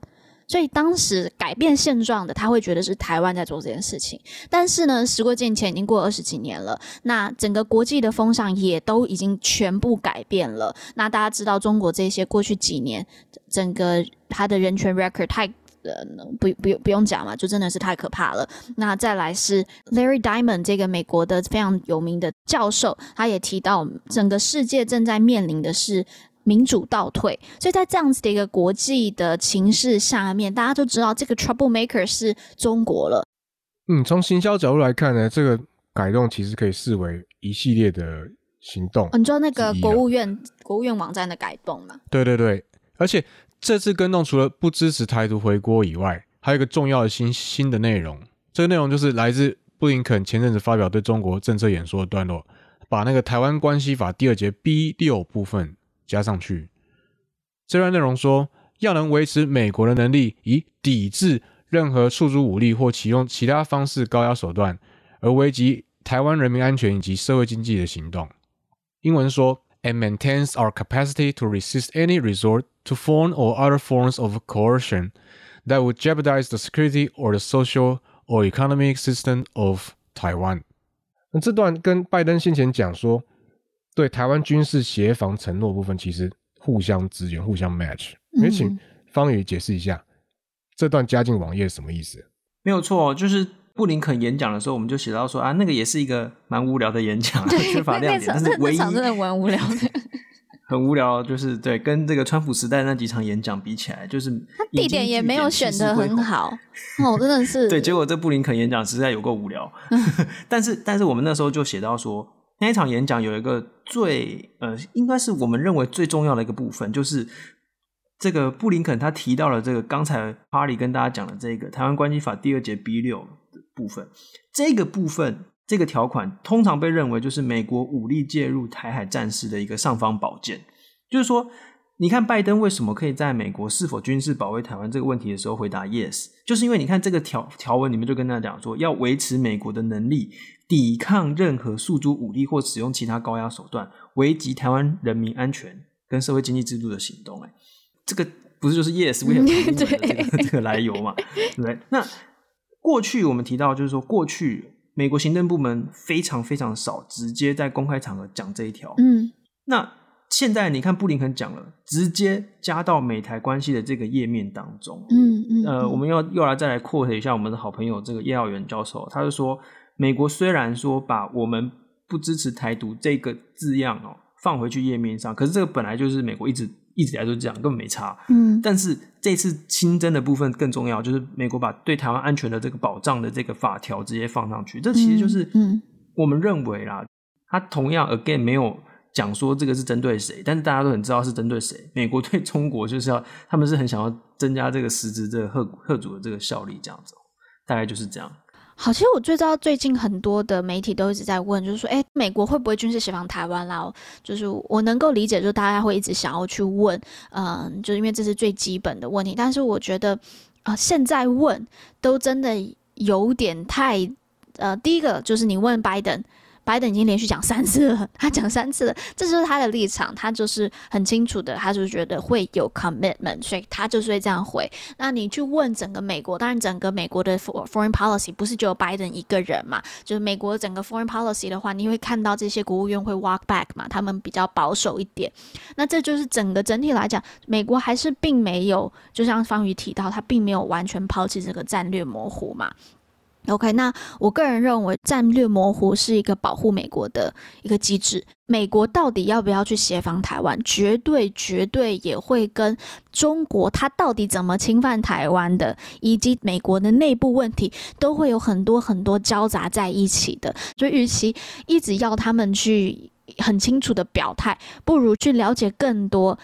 所以当时改变现状的，他会觉得是台湾在做这件事情。但是呢，时过境迁，已经过二十几年了，那整个国际的风向也都已经全部改变了。那大家知道，中国这些过去几年整个他的人权 record 太呃不不不用讲嘛，就真的是太可怕了。那再来是 Larry Diamond 这个美国的非常有名的教授，他也提到，整个世界正在面临的是。民主倒退，所以在这样子的一个国际的情势下面，大家就知道这个 trouble maker 是中国了。嗯，从行销角度来看呢，这个改动其实可以视为一系列的行动。你知道那个国务院国务院网站的改动吗？对对对，而且这次更动除了不支持台独回国以外，还有一个重要的新新的内容。这个内容就是来自布林肯前阵子发表对中国政策演说的段落，把那个台湾关系法第二节 B 六部分。加上去，这段内容说，要能维持美国的能力，以抵制任何诉诸武力或启用其他方式高压手段而危及台湾人民安全以及社会经济的行动。英文说，and maintains our capacity to resist any resort to foreign or other forms of coercion that would jeopardize the security or the social or economic system of Taiwan。那这段跟拜登先前讲说。对台湾军事协防承诺部分，其实互相支援、互相 match。也请方宇解释一下、嗯、这段加进网页什么意思？没有错，就是布林肯演讲的时候，我们就写到说啊，那个也是一个蛮无聊的演讲，缺乏亮点，但是唯一真的蛮无聊的，很无聊。就是对，跟这个川普时代那几场演讲比起来，就是他地点也没有选的很好哦，真的是。对，结果这布林肯演讲实在有够无聊。但是，但是我们那时候就写到说。那一场演讲有一个最呃，应该是我们认为最重要的一个部分，就是这个布林肯他提到了这个刚才哈里跟大家讲的这个台湾关系法第二节 B 六的部分。这个部分这个条款通常被认为就是美国武力介入台海战事的一个尚方宝剑。就是说，你看拜登为什么可以在美国是否军事保卫台湾这个问题的时候回答 yes，就是因为你看这个条条文里面就跟他讲说要维持美国的能力。抵抗任何诉诸武力或使用其他高压手段，危及台湾人民安全跟社会经济制度的行动。哎，这个不是就是 yes we have 的这个 这个来由嘛？对不对？那过去我们提到，就是说过去美国行政部门非常非常少直接在公开场合讲这一条。嗯，那现在你看布林肯讲了，直接加到美台关系的这个页面当中。嗯嗯，呃，我们要又来再来 quote 一下我们的好朋友这个叶耀元教授，他就说。美国虽然说把我们不支持台独这个字样哦放回去页面上，可是这个本来就是美国一直一直以来都这样，根本没差。嗯，但是这次新增的部分更重要，就是美国把对台湾安全的这个保障的这个法条直接放上去，这其实就是嗯，我们认为啦，它同样 again 没有讲说这个是针对谁，但是大家都很知道是针对谁。美国对中国就是要，他们是很想要增加这个实质这个吓吓阻的这个效力，这样子，大概就是这样。好，其实我最知道最近很多的媒体都一直在问，就是说，哎，美国会不会军事协防台湾啦？就是我能够理解，就是大家会一直想要去问，嗯，就是因为这是最基本的问题。但是我觉得，啊、呃，现在问都真的有点太，呃，第一个就是你问拜登。拜登已经连续讲三次了，他讲三次了，这就是他的立场，他就是很清楚的，他就觉得会有 commitment，所以他就是会这样回。那你去问整个美国，当然整个美国的 foreign policy 不是只有拜登一个人嘛，就是美国整个 foreign policy 的话，你会看到这些国务院会 walk back 嘛，他们比较保守一点。那这就是整个整体来讲，美国还是并没有，就像方瑜提到，他并没有完全抛弃这个战略模糊嘛。OK，那我个人认为战略模糊是一个保护美国的一个机制。美国到底要不要去协防台湾？绝对绝对也会跟中国他到底怎么侵犯台湾的，以及美国的内部问题，都会有很多很多交杂在一起的。所以，与其一直要他们去很清楚的表态，不如去了解更多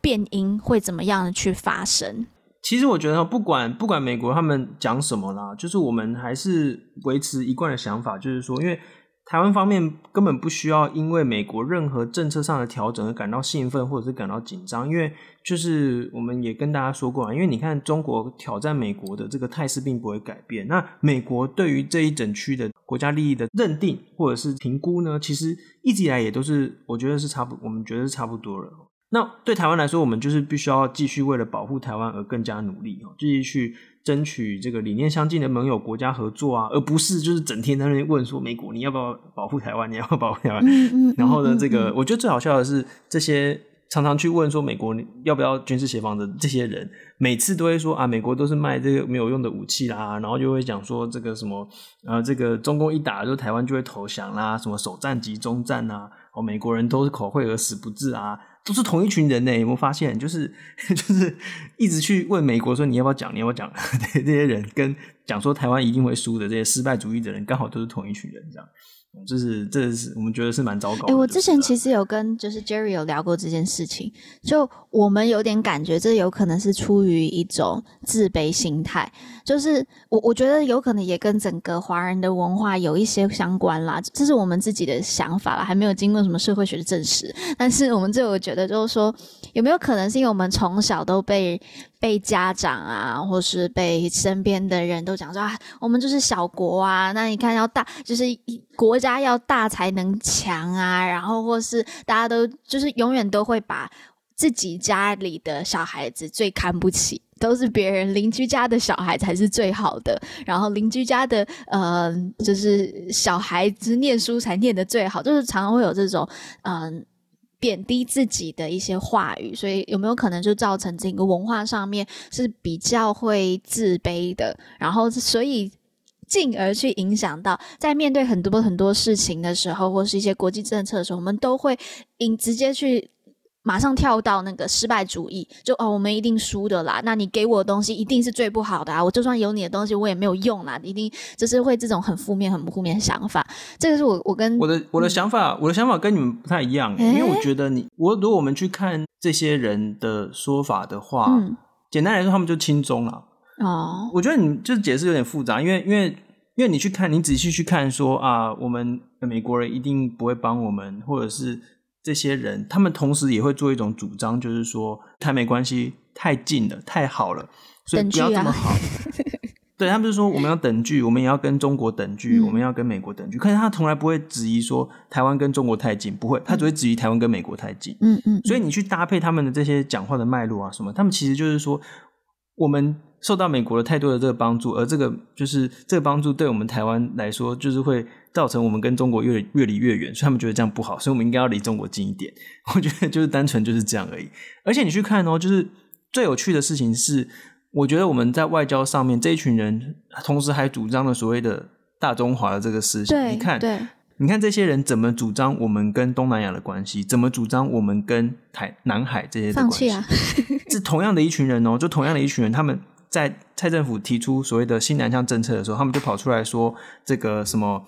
变因会怎么样的去发生。其实我觉得，不管不管美国他们讲什么啦，就是我们还是维持一贯的想法，就是说，因为台湾方面根本不需要因为美国任何政策上的调整而感到兴奋或者是感到紧张，因为就是我们也跟大家说过啊，因为你看中国挑战美国的这个态势并不会改变，那美国对于这一整区的国家利益的认定或者是评估呢，其实一直以来也都是我觉得是差不，我们觉得是差不多了。那对台湾来说，我们就是必须要继续为了保护台湾而更加努力哦，继续去争取这个理念相近的盟友国家合作啊，而不是就是整天在那边问说美国你要不要保护台湾，你要不要保护台湾？嗯嗯。然后呢，这个我觉得最好笑的是这些。常常去问说美国要不要军事协防的这些人，每次都会说啊，美国都是卖这个没有用的武器啦，然后就会讲说这个什么，呃，这个中共一打就台湾就会投降啦，什么首战即终战啊，哦，美国人都是口惠而实不至啊，都是同一群人呢，有没有发现？就是就是一直去问美国说你要不要讲，你要不要讲？这些人跟讲说台湾一定会输的这些失败主义的人，刚好都是同一群人，这样。就是，这是我们觉得是蛮糟糕的。哎、欸，我之前其实有跟就是 Jerry 有聊过这件事情，就我们有点感觉，这有可能是出于一种自卑心态。就是我我觉得有可能也跟整个华人的文化有一些相关啦，这是我们自己的想法啦，还没有经过什么社会学的证实。但是我们就有觉得，就是说有没有可能是因为我们从小都被。被家长啊，或是被身边的人都讲说啊，我们就是小国啊，那你看要大，就是国家要大才能强啊，然后或是大家都就是永远都会把自己家里的小孩子最看不起，都是别人邻居家的小孩才是最好的，然后邻居家的呃，就是小孩子念书才念得最好，就是常常会有这种嗯。贬低自己的一些话语，所以有没有可能就造成整个文化上面是比较会自卑的，然后所以进而去影响到在面对很多很多事情的时候，或是一些国际政策的时候，我们都会引直接去。马上跳到那个失败主义，就哦，我们一定输的啦。那你给我的东西一定是最不好的啊！我就算有你的东西，我也没有用啦。一定就是会这种很负面、很负面的想法。这个是我我跟我的我的想法，嗯、我的想法跟你们不太一样，欸、因为我觉得你我如果我们去看这些人的说法的话，嗯、简单来说，他们就轻中了。哦，我觉得你就是解释有点复杂，因为因为因为你去看，你仔细去看说啊，我们美国人一定不会帮我们，或者是。这些人，他们同时也会做一种主张，就是说台美关系太近了，太好了，所以不要这么好。啊、对，他们就说我们要等距，我们也要跟中国等距，嗯、我们要跟美国等距。可是他从来不会质疑说台湾跟中国太近，不会，他只会质疑台湾跟美国太近。嗯嗯。所以你去搭配他们的这些讲话的脉络啊什么，他们其实就是说我们。受到美国的太多的这个帮助，而这个就是这个帮助对我们台湾来说，就是会造成我们跟中国越越离越远，所以他们觉得这样不好，所以我们应该要离中国近一点。我觉得就是单纯就是这样而已。而且你去看哦，就是最有趣的事情是，我觉得我们在外交上面这一群人，同时还主张了所谓的大中华的这个思想。对，你看，对。你看这些人怎么主张我们跟东南亚的关系，怎么主张我们跟台南海这些的关系？放弃啊！是同样的一群人哦，就同样的一群人，他们在蔡政府提出所谓的新南向政策的时候，他们就跑出来说这个什么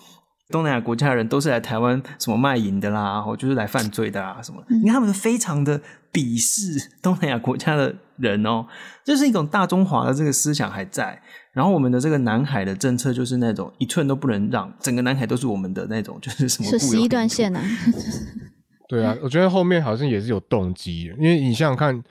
东南亚国家的人都是来台湾什么卖淫的啦，或就是来犯罪的啊什么。你看他们非常的鄙视东南亚国家的人哦，这是一种大中华的这个思想还在。然后我们的这个南海的政策就是那种一寸都不能让，整个南海都是我们的那种，就是什么是十一段线啊？对啊，我觉得后面好像也是有动机，因为你想想看，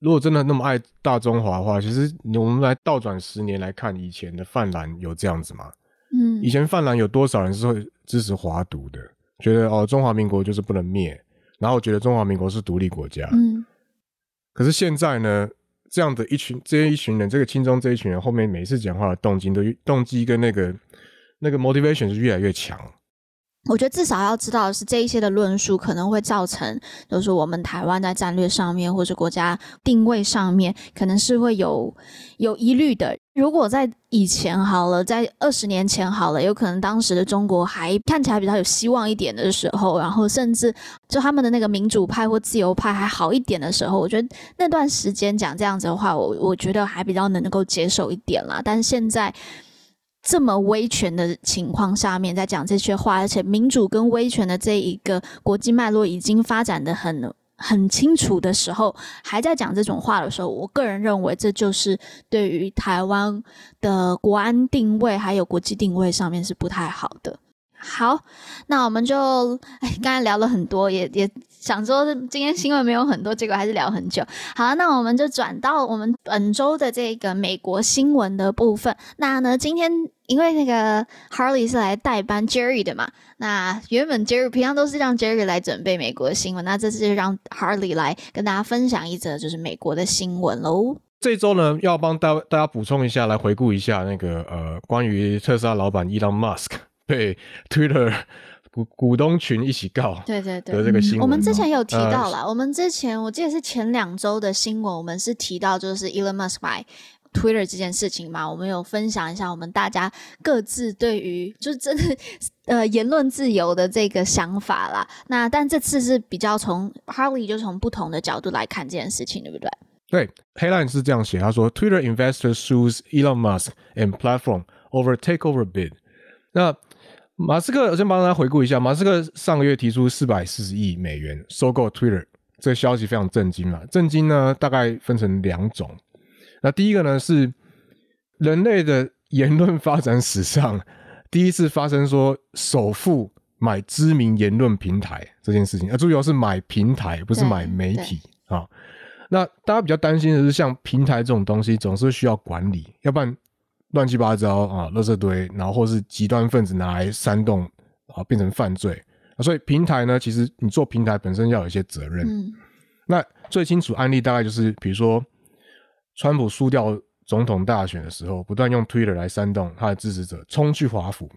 如果真的那么爱大中华的话，其实我们来倒转十年来看，以前的泛蓝有这样子吗？嗯，以前泛蓝有多少人是会支持华独的？觉得哦，中华民国就是不能灭，然后觉得中华民国是独立国家。嗯，可是现在呢？这样的一群，这一群人，这个青中这一群人，后面每一次讲话的动机都动机跟那个那个 motivation 是越来越强。我觉得至少要知道的是，这一些的论述可能会造成，就是我们台湾在战略上面或者国家定位上面，可能是会有有疑虑的。如果在以前好了，在二十年前好了，有可能当时的中国还看起来比较有希望一点的时候，然后甚至就他们的那个民主派或自由派还好一点的时候，我觉得那段时间讲这样子的话，我我觉得还比较能够接受一点啦。但现在。这么威权的情况下面，在讲这些话，而且民主跟威权的这一个国际脉络已经发展得很很清楚的时候，还在讲这种话的时候，我个人认为这就是对于台湾的国安定位还有国际定位上面是不太好的。好，那我们就哎，刚才聊了很多，也也。想说今天新闻没有很多，结果还是聊很久。好，那我们就转到我们本周的这个美国新闻的部分。那呢，今天因为那个 Harley 是来代班 Jerry 的嘛，那原本 Jerry 平常都是让 Jerry 来准备美国新闻，那这次就让 Harley 来跟大家分享一则就是美国的新闻喽。这周呢，要帮大大家补充一下，来回顾一下那个呃，关于特斯拉老板伊隆马斯克被 Twitter 股股东群一起告，对对对有这个新闻、嗯。我们之前有提到了、呃，我们之前我记得是前两周的新闻，我们是提到就是 Elon Musk 买 Twitter 这件事情嘛，我们有分享一下我们大家各自对于就是真的呃言论自由的这个想法啦。那但这次是比较从 Harley 就从不同的角度来看这件事情，对不对？对，Headline 是这样写，他说：“Twitter investors sues Elon Musk and platform over takeover bid。”那马斯克，我先帮大家回顾一下，马斯克上个月提出四百四十亿美元收购 Twitter，这个消息非常震惊嘛。震惊呢，大概分成两种。那第一个呢，是人类的言论发展史上第一次发生说首富买知名言论平台这件事情。啊，注意哦，是买平台，不是买媒体啊。那大家比较担心的是，像平台这种东西，总是需要管理，要不然乱七八糟啊，垃圾堆，然后或是极端分子拿来煽动啊，变成犯罪。所以平台呢，其实你做平台本身要有一些责任。嗯。那最清楚案例大概就是，比如说川普输掉总统大选的时候，不断用 Twitter 来煽动他的支持者冲去华府，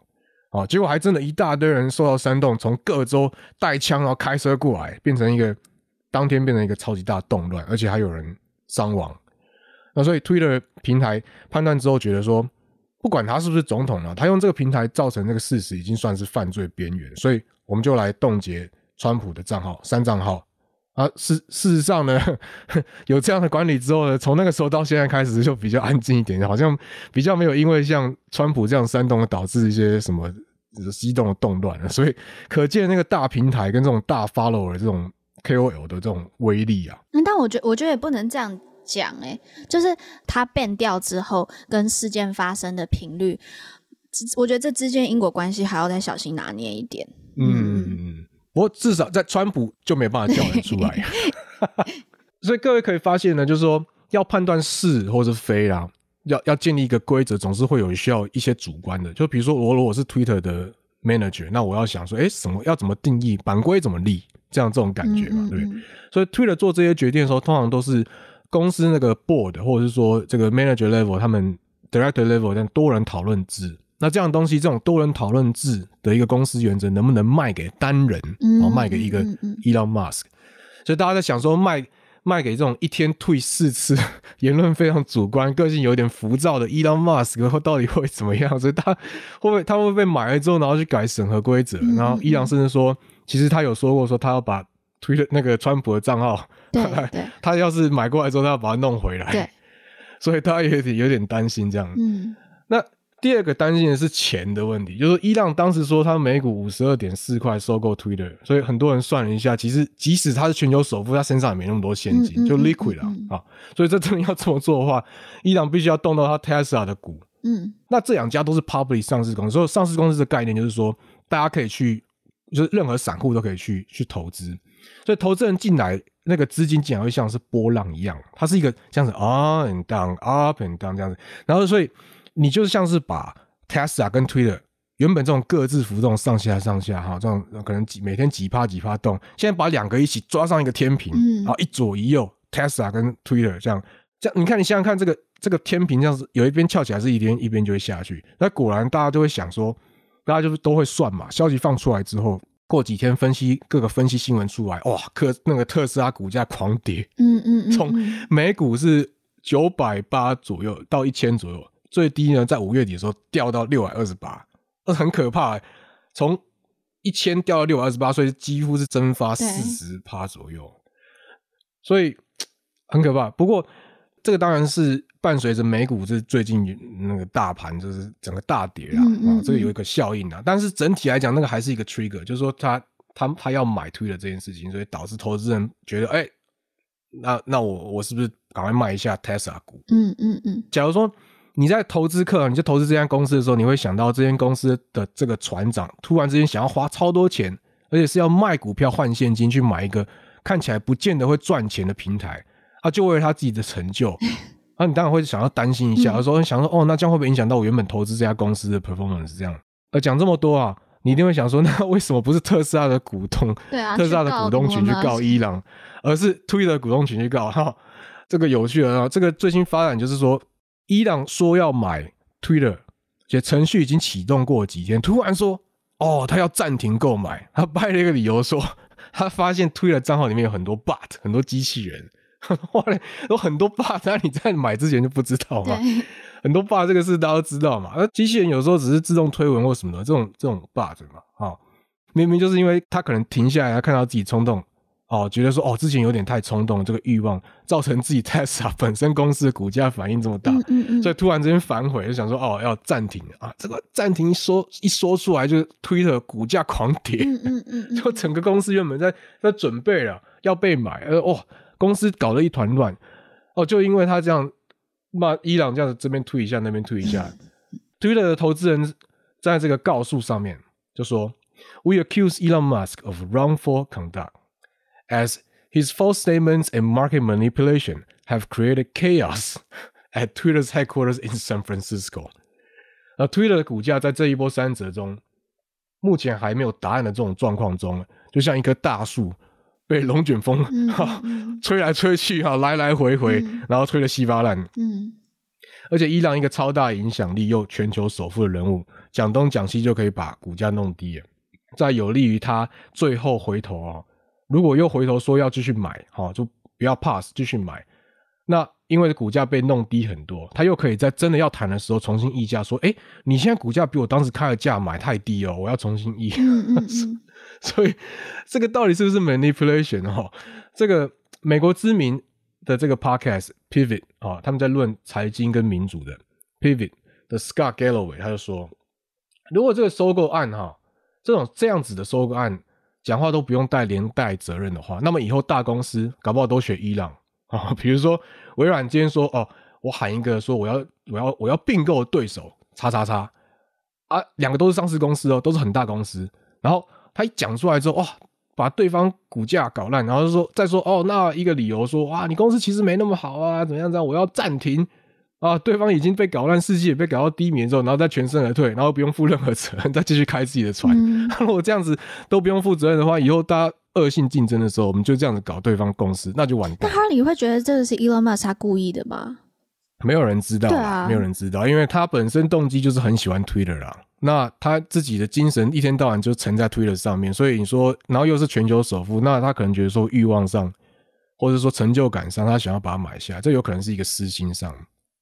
啊，结果还真的一大堆人受到煽动，从各州带枪然后开车过来，变成一个。当天变成一个超级大动乱，而且还有人伤亡。那所以 Twitter 平台判断之后，觉得说，不管他是不是总统呢，他用这个平台造成这个事实，已经算是犯罪边缘。所以我们就来冻结川普的账号，删账号。啊，事事实上呢，有这样的管理之后呢，从那个时候到现在开始就比较安静一点，好像比较没有因为像川普这样煽动导致一些什么激动的动乱了。所以可见那个大平台跟这种大 follower 这种。KOL 的这种威力啊，嗯，但我觉我觉得也不能这样讲，哎，就是他 ban 掉之后跟事件发生的频率，我觉得这之间因果关系还要再小心拿捏一点。嗯嗯，不过至少在川普就没办法叫人出来，所以各位可以发现呢，就是说要判断是或是非啦，要要建立一个规则，总是会有需要一些主观的。就比如说我如果是 Twitter 的 manager，那我要想说，哎，什么要怎么定义版规怎么立？这样这种感觉嘛，对不对？所以 Twitter 做这些决定的时候，通常都是公司那个 board 或者是说这个 manager level，他们 director level 这样多人讨论制。那这样东西，这种多人讨论制的一个公司原则，能不能卖给单人，然后卖给一个 Elon Musk？所以大家在想说，卖卖给这种一天退四次、言论非常主观、个性有点浮躁的 Elon Musk，然后到底会怎么样？所以他会不会他会被买了之后，然后去改审核规则？然后伊朗甚至说。其实他有说过，说他要把推特那个川普的账号，对对，他要是买过来之后，他要把它弄回来，对，所以他也有点担心这样。嗯，那第二个担心的是钱的问题，就是伊朗当时说他每股五十二点四块收购 Twitter，所以很多人算了一下，其实即使他是全球首富，他身上也没那么多现金，嗯、就 liquid 了啊、嗯嗯。所以这真的要这么做的话，伊朗必须要动到他 Tesla 的股。嗯，那这两家都是 public 上市公司，所以上市公司的概念就是说，大家可以去。就是任何散户都可以去去投资，所以投资人进来，那个资金竟然会像是波浪一样，它是一个这样子 up and down up and down 这样子，然后所以你就是像是把 Tesla 跟 Twitter 原本这种各自浮动上下上下哈，这种可能几每天几趴几趴动，现在把两个一起抓上一个天平，然后一左一右 Tesla 跟 Twitter 这样这样，你看你想想看这个这个天平这样子，有一边翘起来是一边，一边就会下去，那果然大家就会想说。大家就是都会算嘛，消息放出来之后，过几天分析各个分析新闻出来，哇，特那个特斯拉股价狂跌，嗯嗯嗯，从每股是九百八左右到一千左右，最低呢在五月底的时候掉到六百二十八，那很可怕，欸，从一千掉到六百二十八，所以几乎是蒸发四十趴左右，所以 很可怕。不过这个当然是。伴随着美股是最近那个大盘就是整个大跌啊，嗯嗯嗯，这个有一个效应啊。但是整体来讲，那个还是一个 trigger，就是说他他他要买推的这件事情，所以导致投资人觉得，哎、欸，那那我我是不是赶快卖一下 Tesla 股？嗯嗯嗯。假如说你在投资客，你就投资这家公司的时候，你会想到这间公司的这个船长突然之间想要花超多钱而且是要卖股票换现金去买一个看起来不见得会赚钱的平台，啊，就为了他自己的成就，啊，你当然会想要担心一下，有时候想说，哦，那这样会不会影响到我原本投资这家公司的 performance？这样，呃，讲这么多啊，你一定会想说，那为什么不是特斯拉的股东，对啊，特斯拉的股东群去告伊朗，而是 Twitter 的股东群去告？哈，这个有趣了啊，这个最新发展就是说，伊朗说要买 Twitter。且程序已经启动过几天，突然说：“哦，他要暂停购买。”他掰了一个理由说：“他发现 Twitter 账号里面有很多 bot，很多机器人。哇嘞，有很多 bug，那你在买之前就不知道嘛？很多 bug 这个事大家都知道嘛。那机器人有时候只是自动推文或什么的，这种这种 bug 嘛，啊，明明就是因为他可能停下来，他看到自己冲动。”哦，觉得说哦，之前有点太冲动，这个欲望造成自己 Tesla 本身公司的股价反应这么大，嗯嗯嗯，所以突然之间反悔，就想说哦，要暂停啊。这个暂停一说一说出来，就 Twitter 股价狂跌，嗯嗯嗯，就整个公司原本在在准备了要被买，呃哦，公司搞得一团乱，哦，就因为他这样骂伊朗这样子，这边推一下，那边推一下，Twitter 的投资人在这个告诉上面就说，We accuse Elon Musk of wrongful conduct。As his false statements and market manipulation have created chaos at Twitter's headquarters in San Francisco，而 Twitter 的股价在这一波三折中，目前还没有答案的这种状况中，就像一棵大树被龙卷风、嗯嗯、吹来吹去哈，来来回回，嗯、然后吹得稀巴烂。嗯，而且伊朗一个超大影响力又全球首富的人物，讲东讲西就可以把股价弄低，在有利于他最后回头啊。如果又回头说要继续买，哈，就不要 pass，继续买。那因为股价被弄低很多，他又可以在真的要谈的时候重新议价，说：“哎，你现在股价比我当时开的价买太低哦，我要重新议。嗯嗯嗯” 所以这个到底是不是 manipulation？哈，这个美国知名的这个 podcast Pivot 啊，他们在论财经跟民主的 Pivot 的 Scott Galloway，他就说，如果这个收购案哈，这种这样子的收购案。讲话都不用带连带责任的话，那么以后大公司搞不好都选伊朗啊。比如说微软今天说哦，我喊一个说我要我要我要并购对手叉叉叉啊，两个都是上市公司哦，都是很大公司。然后他一讲出来之后，哇，把对方股价搞烂，然后就说再说哦，那一个理由说哇，你公司其实没那么好啊，怎么样这样，我要暂停。啊，对方已经被搞烂，士气也被搞到低迷之后，然后再全身而退，然后不用负任何责任，再继续开自己的船。嗯、如果这样子都不用负责任的话，以后大家恶性竞争的时候，我们就这样子搞对方公司，那就完蛋。那哈里会觉得这个是 Elon Musk 他故意的吗？没有人知道，啊、没有人知道，因为他本身动机就是很喜欢 Twitter 啦。那他自己的精神一天到晚就沉在 Twitter 上面，所以你说，然后又是全球首富，那他可能觉得说欲望上，或者说成就感上，他想要把它买下，这有可能是一个私心上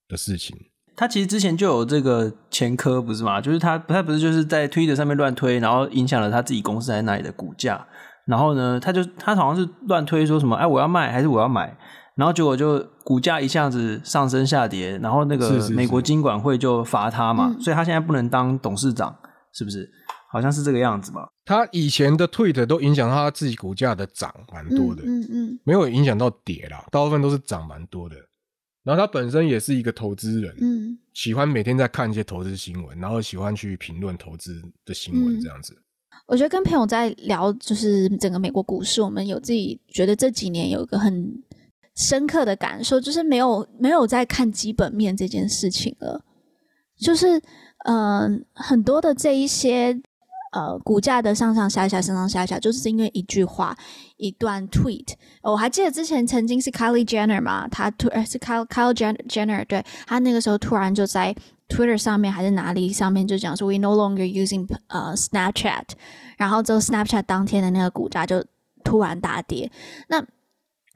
的事情。他其实之前就有这个前科，不是吗？就是他，他不是就是在推特上面乱推，然后影响了他自己公司在那里的股价。然后呢，他就他好像是乱推说什么，哎，我要卖还是我要买？然后结果就股价一下子上升下跌，然后那个美国金管会就罚他嘛，是是是，所以他现在不能当董事长，是不是？好像是这个样子吧。他以前的 tweet 都影响他自己股价的涨蛮多的，嗯嗯，嗯，没有影响到跌啦，大部分都是涨蛮多的。然后他本身也是一个投资人，嗯，喜欢每天在看一些投资新闻，然后喜欢去评论投资的新闻这样子。我觉得跟朋友在聊，就是整个美国股市，我们有自己觉得这几年有一个很深刻的感受，就是没有没有在看基本面这件事情了，就是嗯、很多的这一些。呃，股价的上上下下，上上下下，就是因为一句话，一段 tweet。我还记得之前曾经是 Kylie Jenner 嘛，他突呃是 Kyle Kyle Jenner，对，他那个时候突然就在 Twitter 上面还是哪里上面就讲说 We no longer using 呃 Snapchat，然后之后 Snapchat 当天的那个股价就突然大跌。那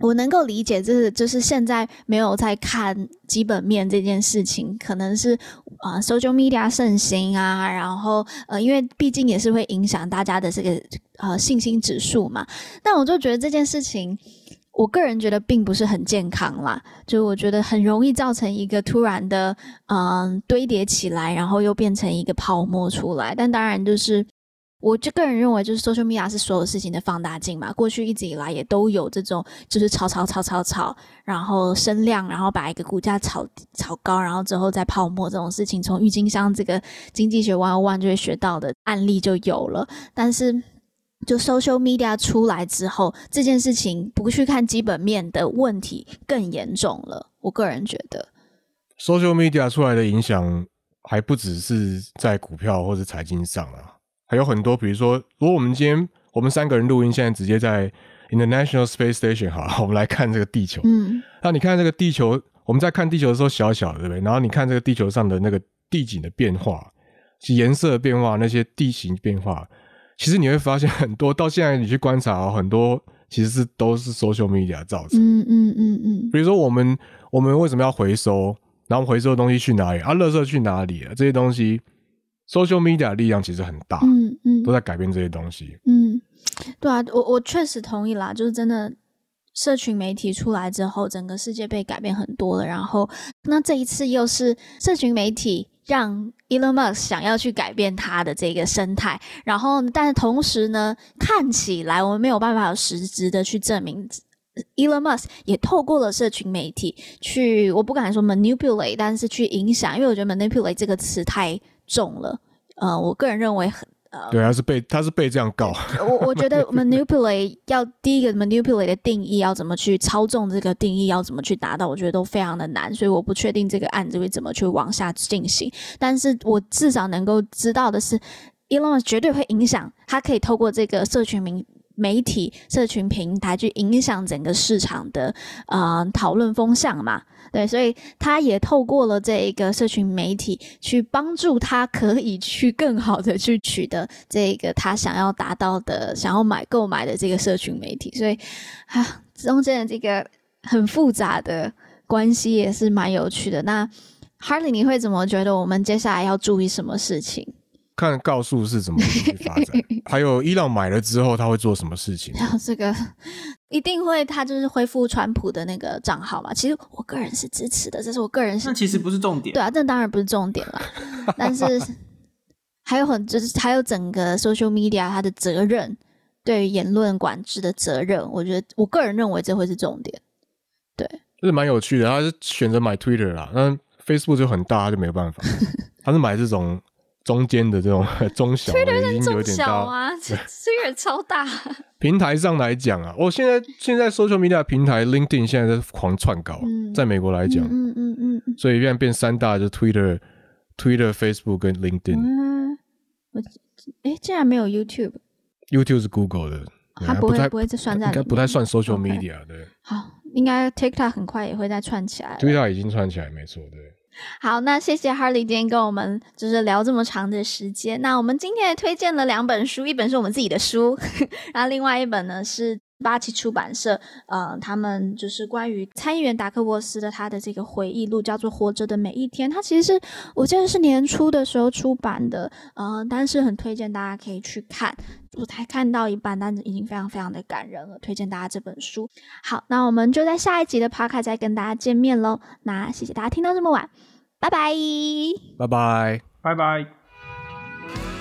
我能够理解，就是就是现在没有在看基本面这件事情，可能是啊、呃、social media 盛行啊，然后呃，因为毕竟也是会影响大家的这个呃信心指数嘛。但我就觉得这件事情，我个人觉得并不是很健康啦，就我觉得很容易造成一个突然的嗯、堆叠起来，然后又变成一个泡沫出来。但当然就是。我就个人认为，就是 social media 是所有事情的放大镜嘛。过去一直以来也都有这种，就是炒炒炒炒炒，然后升量，然后把一个股价炒炒高，然后之后再泡沫这种事情，从郁金香这个经济学 one one 就会学到的案例就有了。但是就 social media 出来之后，这件事情不去看基本面的问题更严重了。我个人觉得，social media 出来的影响还不只是在股票或者财经上啊，还有很多，比如说，如果我们今天我们三个人录音，现在直接在 International Space Station 好，我们来看这个地球。嗯，那你看这个地球，我们在看地球的时候小小的，对不对？然后你看这个地球上的那个地景的变化，其颜色的变化，那些地形变化。其实你会发现很多，到现在你去观察哦，很多其实是都是 social media 造成。嗯嗯嗯嗯。比如说我们我们为什么要回收？然后回收的东西去哪里？啊，垃圾去哪里啊？这些东西，social media 的力量其实很大。嗯嗯。都在改变这些东西。嗯，对啊，我我确实同意啦。就是真的，社群媒体出来之后，整个世界被改变很多了。然后，那这一次又是社群媒体。让 Elon Musk 想要去改变他的这个生态，然后，但是同时呢，看起来我们没有办法有实质的去证明 Elon Musk 也透过了社群媒体去，我不敢说 manipulate，但是去影响，因为我觉得 manipulate 这个词太重了。呃，我个人认为很。对，他是被他是被这样告。我我觉得 manipulate 要第一个 manipulate 的定义要怎么去操纵这个定义要怎么去达到，我觉得都非常的难，所以我不确定这个案子会怎么去往下进行。但是我至少能够知道的是，Elon 绝对会影响，他可以透过这个社群名。媒体、社群平台去影响整个市场的呃讨论风向嘛，对，所以他也透过了这一个社群媒体去帮助他，可以去更好的去取得这个他想要达到的、想要买购买的这个社群媒体，所以啊，中间的这个很复杂的关系也是蛮有趣的。那 Harley，你会怎么觉得？我们接下来要注意什么事情？看告诉是怎么去发展，还有伊朗买了之后他会做什么事情？然后这个一定会，他就是恢复川普的那个账号嘛。其实我个人是支持的，这是我个人是。那其实不是重点。对啊，这当然不是重点了。但是还有很就是还有整个 social media 它的责任，对于言论管制的责任，我觉得我个人认为这会是重点。对，这是蛮有趣的。他是选择买 Twitter 啦，那 Facebook 就很大，他就没有办法。他是买这种。中间的这种 中小的已经有点大啊，这个超大。平台上来讲啊，我现在现在 social media 平台 LinkedIn 现在在狂窜高，嗯、在美国来讲，嗯嗯嗯，嗯所以现在变三大就是 Twitter、Twitter、Facebook 跟 LinkedIn。嗯，我哎，竟然没有 YouTube？YouTube 是 Google 的，它不会不，不会再算在，应该不太算 social media Okay 对。好，应该 TikTok 很快也会再串起来。TikTok 已经串起来，没错，对。好，那谢谢 Harley 今天跟我们就是聊这么长的时间。那我们今天也推荐了两本书，一本是我们自己的书，然后另外一本呢是八旗出版社，呃，他们就是关于参议员达克沃斯的他的这个回忆录，叫做《活着的每一天》。它其实是我记得是年初的时候出版的，呃，但是很推荐大家可以去看。我才看到一半，但是已经非常非常的感人了，推荐大家这本书。好，那我们就在下一集的 Podcast 再跟大家见面喽。那谢谢大家听到这么晚，拜拜，拜拜，拜拜。